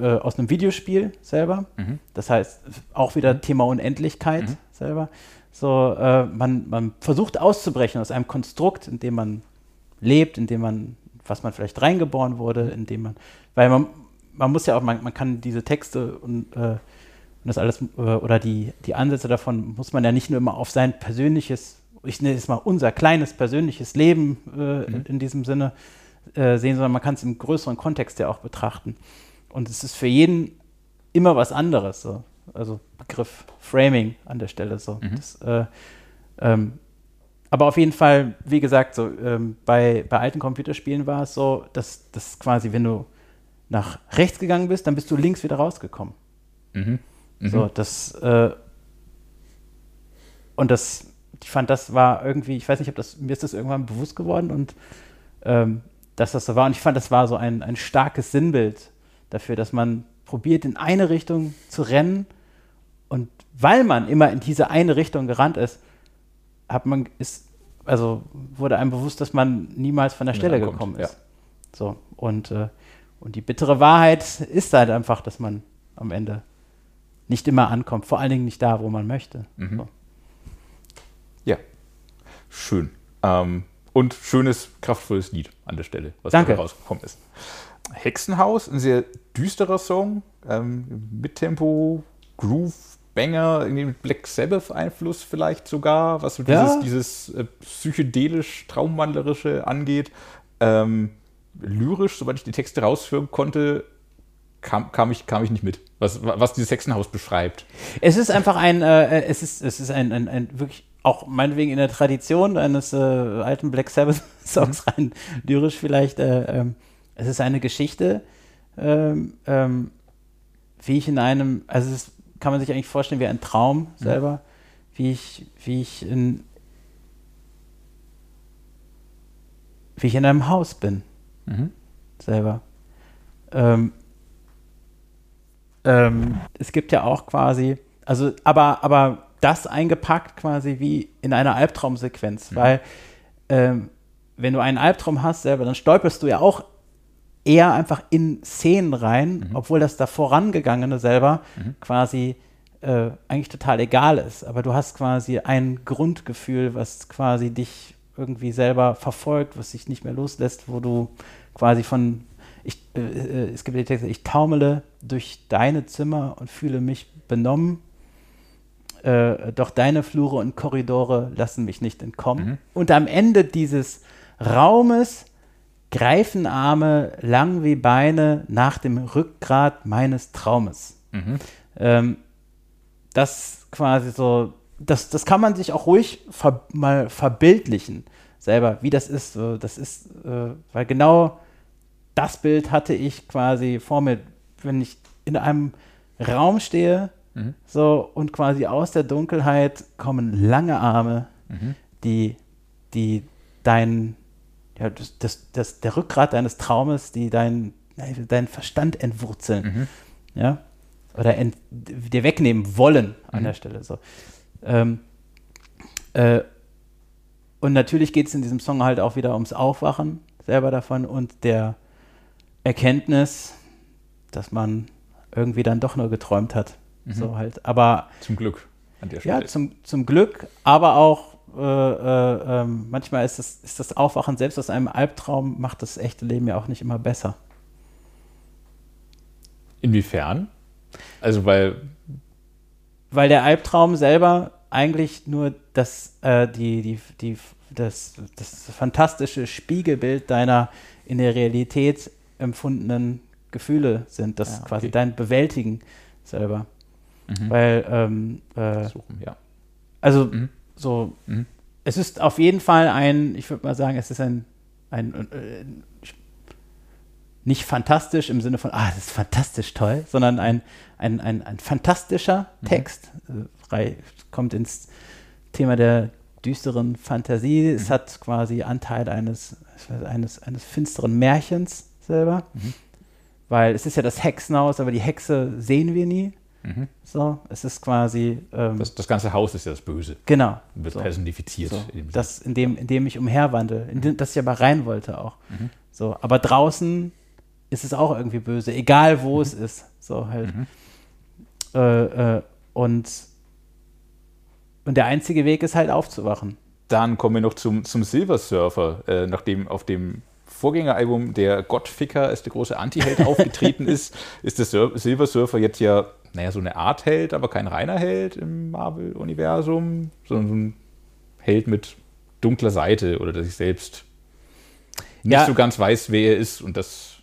äh, aus einem Videospiel selber. Das heißt, auch wieder Thema Unendlichkeit selber. So, äh, man, man versucht auszubrechen aus einem Konstrukt, in dem man lebt, in dem man, was man vielleicht reingeboren wurde, in dem man, weil man, man muss ja auch, man, man kann diese Texte und, äh, und das alles, äh, oder die, die Ansätze davon muss man ja nicht nur immer auf sein persönliches, ich nenne es mal unser kleines persönliches Leben äh, in, in diesem Sinne äh, sehen, sondern man kann es im größeren Kontext ja auch betrachten. Und es ist für jeden immer was anderes. So. Also Begriff Framing an der Stelle so. Das, äh, ähm, aber auf jeden Fall, wie gesagt, so ähm, bei, bei alten Computerspielen war es so, dass das quasi, wenn du nach rechts gegangen bist, dann bist du links wieder rausgekommen. Mhm. Mhm. So, das äh, und das, ich fand, das war irgendwie, ich weiß nicht, ob das, mir ist das irgendwann bewusst geworden und ähm, dass das so war. Und ich fand, das war so ein, ein starkes Sinnbild dafür, dass man probiert, in eine Richtung zu rennen und weil man immer in diese eine Richtung gerannt ist, hat man, ist, also wurde einem bewusst, dass man niemals von der Stelle ankommt, gekommen ja. ist. So, und, äh, und die bittere Wahrheit ist halt einfach, dass man am Ende nicht immer ankommt, vor allen Dingen nicht da, wo man möchte. Mhm. So. Ja, schön. Ähm, und schönes, kraftvolles Lied an der Stelle, was Danke. dabei rausgekommen ist. Hexenhaus, ein sehr düsterer Song, ähm, mit Tempo, Groove, Banger, mit Black Sabbath-Einfluss vielleicht sogar, was so dieses, Ja. dieses äh, psychedelisch, traummalerische angeht. Ähm, lyrisch, soweit ich die Texte rausführen konnte, kam, kam, ich, kam ich nicht mit, was, was dieses Hexenhaus beschreibt. Es ist einfach ein, äh, es ist, es ist ein, ein, ein wirklich auch meinetwegen in der Tradition eines äh, alten Black Sabbath Songs rein lyrisch vielleicht. Äh, ähm, es ist eine Geschichte, ähm, ähm, wie ich in einem, also es ist, kann man sich eigentlich vorstellen wie ein Traum selber, wie ich, wie ich in, wie ich in einem Haus bin Mhm. selber. Ähm, ähm, es gibt ja auch quasi, also, aber, aber das eingepackt quasi wie in einer Albtraumsequenz, weil ähm, wenn du einen Albtraum hast selber, dann stolperst du ja auch eher einfach in Szenen rein, obwohl das da vorangegangene selber quasi äh, eigentlich total egal ist. Aber du hast quasi ein Grundgefühl, was quasi dich irgendwie selber verfolgt, was sich nicht mehr loslässt, wo du quasi von, ich, äh, äh, es gibt die Texte, ich taumele durch deine Zimmer und fühle mich benommen, äh, doch deine Flure und Korridore lassen mich nicht entkommen. Und am Ende dieses Raumes greifen Arme lang wie Beine nach dem Rückgrat meines Traumes. Ähm, das quasi so, das, das kann man sich auch ruhig ver, mal verbildlichen selber, wie das ist. So, das ist, äh, weil genau das Bild hatte ich quasi vor mir, wenn ich in einem Raum stehe, so und quasi aus der Dunkelheit kommen lange Arme, die, die dein, ja, das, das, das, der Rückgrat deines Traumes, die dein, deinen Verstand entwurzeln. Ja. Oder ent, dir wegnehmen wollen an der Stelle. So. Ähm, äh, und natürlich geht es in diesem Song halt auch wieder ums Aufwachen selber davon und der Erkenntnis, dass man irgendwie dann doch nur geträumt hat. So halt. Aber Zum Glück an der Stelle. ja, zum, zum Glück, aber auch äh, äh, ähm, manchmal ist das, ist das Aufwachen selbst aus einem Albtraum, macht das echte Leben ja auch nicht immer besser. Inwiefern? Also, weil Weil der Albtraum selber eigentlich nur das, äh, die, die, die, das, das fantastische Spiegelbild deiner in der Realität empfundenen Gefühle sind. Das Ja, quasi okay. dein Bewältigen selber. Weil, ähm, äh, suchen, ja. also Mhm. so, Mhm. es ist auf jeden Fall ein, ich würde mal sagen, es ist ein, ein äh, nicht fantastisch im Sinne von, ah, das ist fantastisch toll, sondern ein, ein, ein, ein fantastischer Text. Äh, kommt ins Thema der düsteren Fantasie. Es hat quasi Anteil eines, weiß, eines, eines finsteren Märchens selber. Weil es ist ja das Hexenhaus, aber die Hexe sehen wir nie. Mhm. So, es ist quasi ähm, Das, das ganze Haus ist ja das Böse. genau. Wird so. personifiziert. So, in das, in dem, in dem ich umherwandle, in dem, das ich aber rein wollte auch. Mhm. So, aber draußen ist es auch irgendwie böse, egal wo es ist. So halt. Mhm. Äh, äh, und, und der einzige Weg ist halt aufzuwachen. Dann kommen wir noch zum, zum Silver Surfer, äh, nachdem auf dem Vorgängeralbum der Gottficker als der große Antiheld aufgetreten ist, ist der Sur Silver Surfer jetzt ja, naja, so eine Art Held, aber kein reiner Held im Marvel-Universum, sondern so ein Held mit dunkler Seite oder der sich selbst nicht Ja. so ganz weiß, wer er ist. Und das,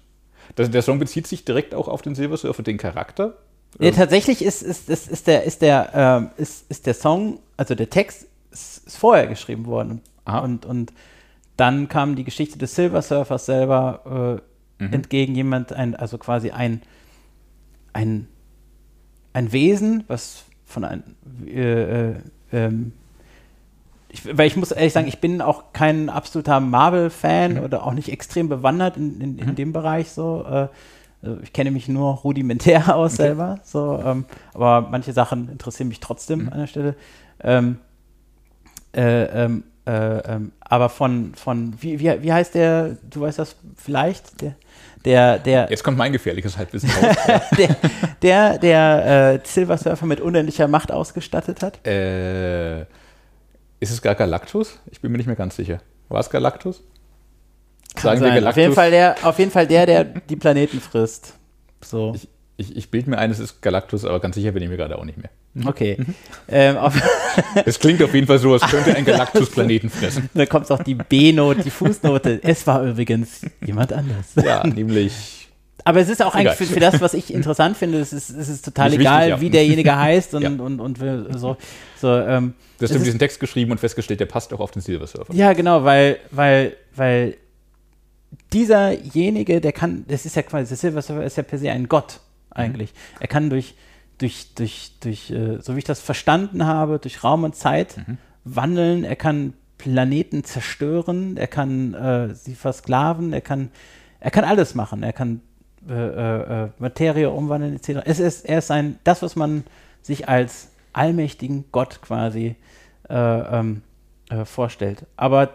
das, der Song bezieht sich direkt auch auf den Silver Surfer, den Charakter. Ja, tatsächlich ist, ist, ist, ist, der, ist, der, ähm, ist, ist der Song, also der Text ist, ist vorher geschrieben worden. Aha. Und, und dann kam die Geschichte des Silver Surfers selber äh, Mhm. entgegen, jemand, ein, also quasi ein, ein, ein Wesen, was von einem, äh, äh, ähm, ich, weil ich muss ehrlich sagen, ich bin auch kein absoluter Marvel-Fan oder auch nicht extrem bewandert in, in, in dem Bereich so. Äh, also ich kenne mich nur rudimentär aus selber, so, ähm, aber manche Sachen interessieren mich trotzdem an der Stelle. Ähm, äh, ähm, äh, ähm, aber von, von wie, wie, wie heißt der, du weißt das vielleicht, der, der, der, Jetzt kommt mein gefährliches Halbwissen raus. der, der, der äh, Silver Surfer mit unendlicher Macht ausgestattet hat? äh, ist es gar Galactus? Ich bin mir nicht mehr ganz sicher. War es Galactus? Sagen wir Sein. Auf jeden Fall der, auf jeden Fall der, der die Planeten frisst. So. Ich, ich, ich bilde mir ein, es ist Galactus, aber ganz sicher bin ich mir gerade auch nicht mehr. Okay. ähm, auf, Es klingt auf jeden Fall so, als könnte ein Galactus Planeten fressen. da kommt auch die B-Note, die Fußnote. Es war übrigens jemand anders. Ja, nämlich. Aber es ist auch eigentlich Egal. für, für das, was ich interessant finde, es ist, es ist total Nicht egal, wichtig, ja. wie derjenige heißt und, Ja. und, und, wir- so. so ähm, Du hast ist- diesen Text geschrieben und festgestellt, der passt auch auf den Silver Surfer. Ja, genau, weil, weil, weil dieserjenige, der kann, das ist ja quasi, der Silver Surfer ist ja per se ein Gott eigentlich. Er kann durch, durch, durch, durch, äh, so wie ich das verstanden habe, durch Raum und Zeit wandeln, er kann Planeten zerstören, er kann äh, sie versklaven, er kann, er kann alles machen, er kann äh, äh, äh, Materie umwandeln, etc. Es ist, er ist ein, das, was man sich als allmächtigen Gott quasi äh, ähm, äh, vorstellt. Aber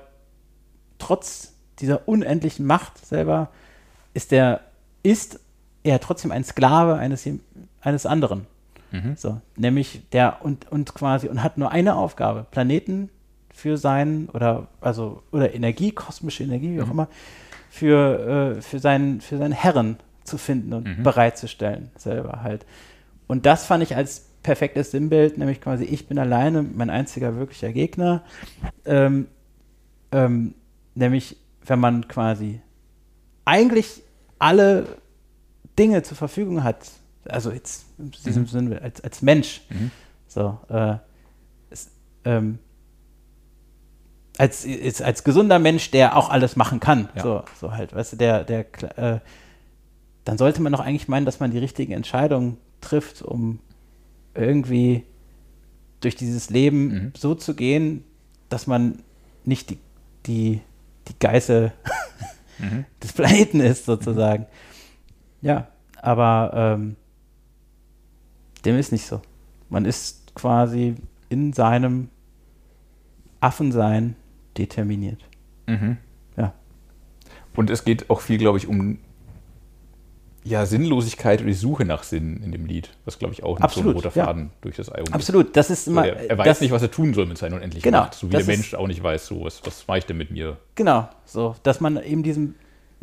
trotz dieser unendlichen Macht selber ist er ist er trotzdem ein Sklave eines, eines anderen. So, nämlich der und, und quasi und hat nur eine Aufgabe, Planeten für seinen oder also oder Energie, kosmische Energie, wie auch immer, für, äh, für, seinen, für seinen Herren zu finden und bereitzustellen, selber halt. Und das fand ich als perfektes Sinnbild, nämlich quasi, ich bin alleine, mein einziger wirklicher Gegner. Ähm, ähm, nämlich, wenn man quasi eigentlich alle Dinge zur Verfügung hat, also jetzt in diesem Sinne als, als Mensch, so, äh, es, ähm, als, als, als gesunder Mensch, der auch alles machen kann, Ja. so, so halt, weißt du, der, der, äh, dann sollte man doch eigentlich meinen, dass man die richtigen Entscheidungen trifft, um irgendwie durch dieses Leben Mhm. so zu gehen, dass man nicht die, die, die Geißel Mhm. des Planeten ist, sozusagen. Ja, aber ähm, dem ist nicht so. Man ist quasi in seinem Affensein determiniert. Mhm. Ja. Und es geht auch viel, glaube ich, um ja, Sinnlosigkeit oder die Suche nach Sinn in dem Lied, was, glaube ich, auch noch Absolut, so ein roter ja. Faden durch das Album Absolut, das ist immer. er, er weiß das, nicht, was er tun soll mit seiner unendlichen Genau, Macht, so wie der ist- Mensch auch nicht weiß, so, was, was mache ich denn mit mir? Genau, so, dass man eben diesem,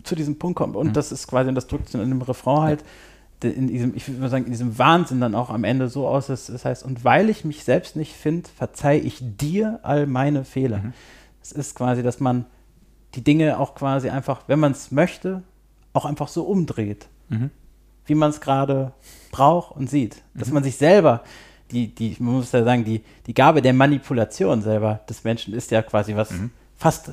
zu diesem Punkt kommt. Mhm. Und das ist quasi, und das drückt es in dem Refrain halt, in diesem, ich würde mal sagen, in diesem Wahnsinn dann auch am Ende so aus, dass das heißt, und weil ich mich selbst nicht finde, verzeih ich dir all meine Fehler. Mhm. Es ist quasi, dass man die Dinge auch quasi einfach, wenn man es möchte, auch einfach so umdreht, Mhm. wie man es gerade braucht und sieht. Mhm. Dass man sich selber, die, die, man muss ja sagen, die, die Gabe der Manipulation selber des Menschen ist ja quasi was Mhm. fast,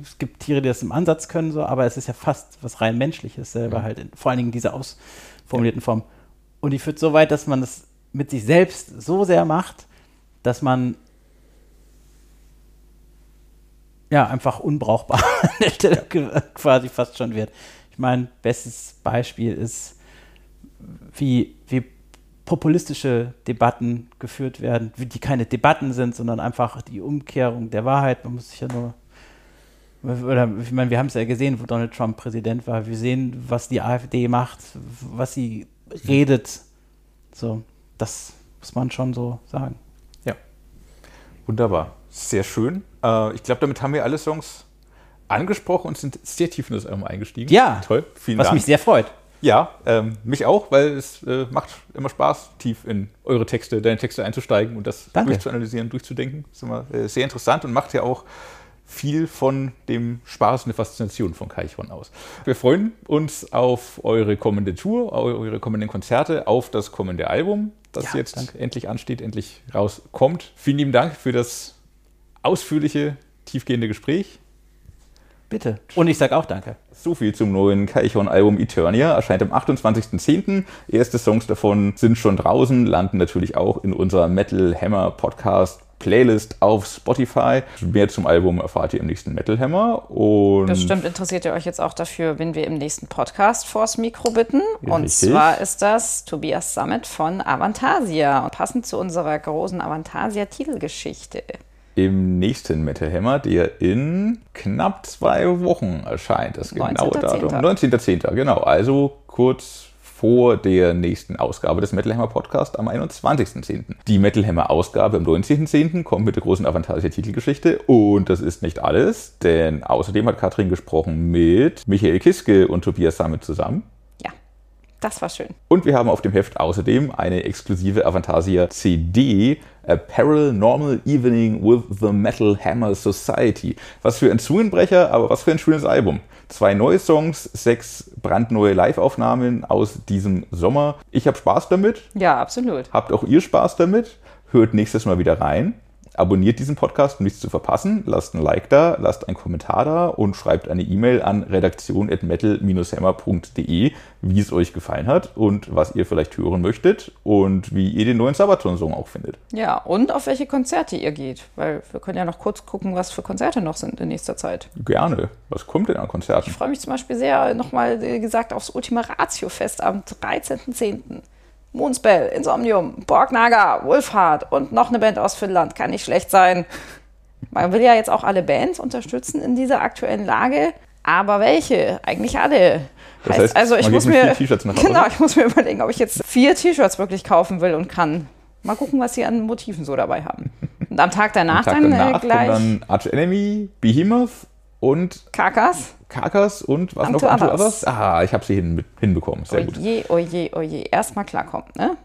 es gibt Tiere, die das im Ansatz können, so, aber es ist ja fast was rein menschliches selber Mhm. halt, in, vor allen Dingen in dieser ausformulierten Form. Und die führt so weit, dass man das mit sich selbst so sehr macht, dass man ja einfach unbrauchbar an der Stelle ge- quasi fast schon wird. Ich meine, bestes Beispiel ist, wie, wie populistische Debatten geführt werden, die keine Debatten sind, sondern einfach die Umkehrung der Wahrheit. Man muss sich ja nur oder ich meine, wir haben es ja gesehen, wo Donald Trump Präsident war. Wir sehen, was die AfD macht, was sie redet. So, das muss man schon so sagen. Ja. Wunderbar. Sehr schön. Äh, ich glaube, damit haben wir alle Songs angesprochen und sind sehr tief in das Album eingestiegen. Ja, Toll. Vielen was Dank. mich sehr freut. Ja, ähm, mich auch, weil es äh, macht immer Spaß, tief in eure Texte, deine Texte einzusteigen und das Danke. durchzuanalysieren, durchzudenken. Das ist immer äh, sehr interessant und macht ja auch viel von dem Spaß und der Faszination von Kaichon aus. Wir freuen uns auf eure kommende Tour, eu- eure kommenden Konzerte, auf das kommende Album, das Ja, jetzt danke. endlich ansteht, endlich rauskommt. Vielen lieben Dank für das ausführliche tiefgehende Gespräch. Bitte. Und ich sage auch danke. So viel zum neuen Kaichon-Album Eternia. Erscheint am 28.10. Erste Songs davon sind schon draußen, landen natürlich auch in unserer Metal Hammer Podcast Playlist auf Spotify. Mehr zum Album erfahrt ihr im nächsten Metal Hammer. Und Bestimmt interessiert ihr euch jetzt auch dafür, wenn wir im nächsten Podcast vors Mikro bitten. Und Richtig. zwar ist das Tobias Summit von Avantasia. Und passend zu unserer großen Avantasia-Titelgeschichte. im nächsten Metal Hammer, der in knapp zwei Wochen erscheint. Das genaue 19.10.. Datum. 19.10. Genau. Also kurz vor der nächsten Ausgabe des Metal Hammer Podcast am 21.10. Die Metal Hammer Ausgabe am 19.10. kommt mit der großen Avantasia Titelgeschichte und das ist nicht alles, denn außerdem hat Katrin gesprochen mit Michael Kiske und Tobias Sammet zusammen. Ja, das war schön. Und wir haben auf dem Heft außerdem eine exklusive Avantasia CD, A Paranormal Evening with the Metal Hammer Society. Was für ein Zungenbrecher, aber was für ein schönes Album. Zwei neue Songs, sechs brandneue Live-Aufnahmen aus diesem Sommer. Ich habe Spaß damit. Ja, absolut. Habt auch ihr Spaß damit? Hört nächstes Mal wieder rein. Abonniert diesen Podcast, um nichts zu verpassen. Lasst ein Like da, lasst einen Kommentar da und schreibt eine E-Mail an redaktion.metal-hammer.de, wie es euch gefallen hat und was ihr vielleicht hören möchtet und wie ihr den neuen Sabaton-Song auch findet. Ja, und auf welche Konzerte ihr geht. Weil wir können ja noch kurz gucken, was für Konzerte noch sind in nächster Zeit. Gerne. Was kommt denn an Konzerten? Ich freue mich zum Beispiel sehr, nochmal äh, gesagt, aufs Ultima Ratio Fest am 13.10. Moonspell, Insomnium, Borgnaga, Wolfhard und noch eine Band aus Finnland. Kann nicht schlecht sein. Man will ja jetzt auch alle Bands unterstützen in dieser aktuellen Lage. Aber welche? Eigentlich alle. Das heißt, also ich muss mir, genau, ich muss mir überlegen, ob ich jetzt vier T-Shirts wirklich kaufen will und kann. Mal gucken, was sie an Motiven so dabei haben. Und am Tag danach Am Tag dann danach äh, gleich dann Arch Enemy, Behemoth und Kakas. Karkas und was noch? Unto Others. Others? Ah, ich habe sie hin, hinbekommen. Sehr gut. Oje, oje, oje. Erstmal klarkommen, ne?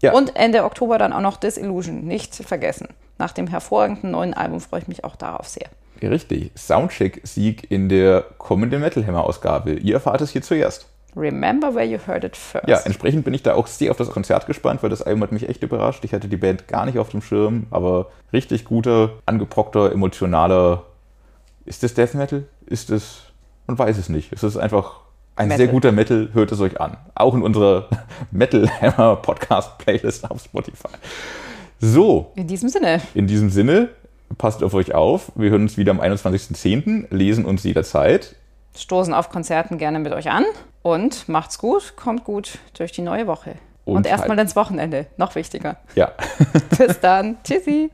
Ja. Und Ende Oktober dann auch noch Disillusion, nicht vergessen. Nach dem hervorragenden neuen Album freue ich mich auch darauf sehr. Richtig. Soundcheck-Sieg in der kommenden Metal Hammer-Ausgabe. Ihr erfahrt es hier zuerst. Remember where you heard it first. Ja, entsprechend bin ich da auch sehr auf das Konzert gespannt, weil das Album hat mich echt überrascht. Ich hatte die Band gar nicht auf dem Schirm, aber richtig guter, angebrockter, emotionaler. Ist das Death Metal? Ist es. Man weiß es nicht. Es ist einfach ein Metal. sehr guter Metal. Hört es euch an. Auch in unserer Metal Hammer Podcast Playlist auf Spotify. So, In diesem Sinne, in diesem Sinne, passt auf euch auf. Wir hören uns wieder am 21.10., lesen uns jederzeit. stoßen auf Konzerten gerne mit euch an und macht's gut, kommt gut durch die neue Woche. Und, Und erstmal halt- ins Wochenende, noch wichtiger. Ja. Bis dann. Tschüssi.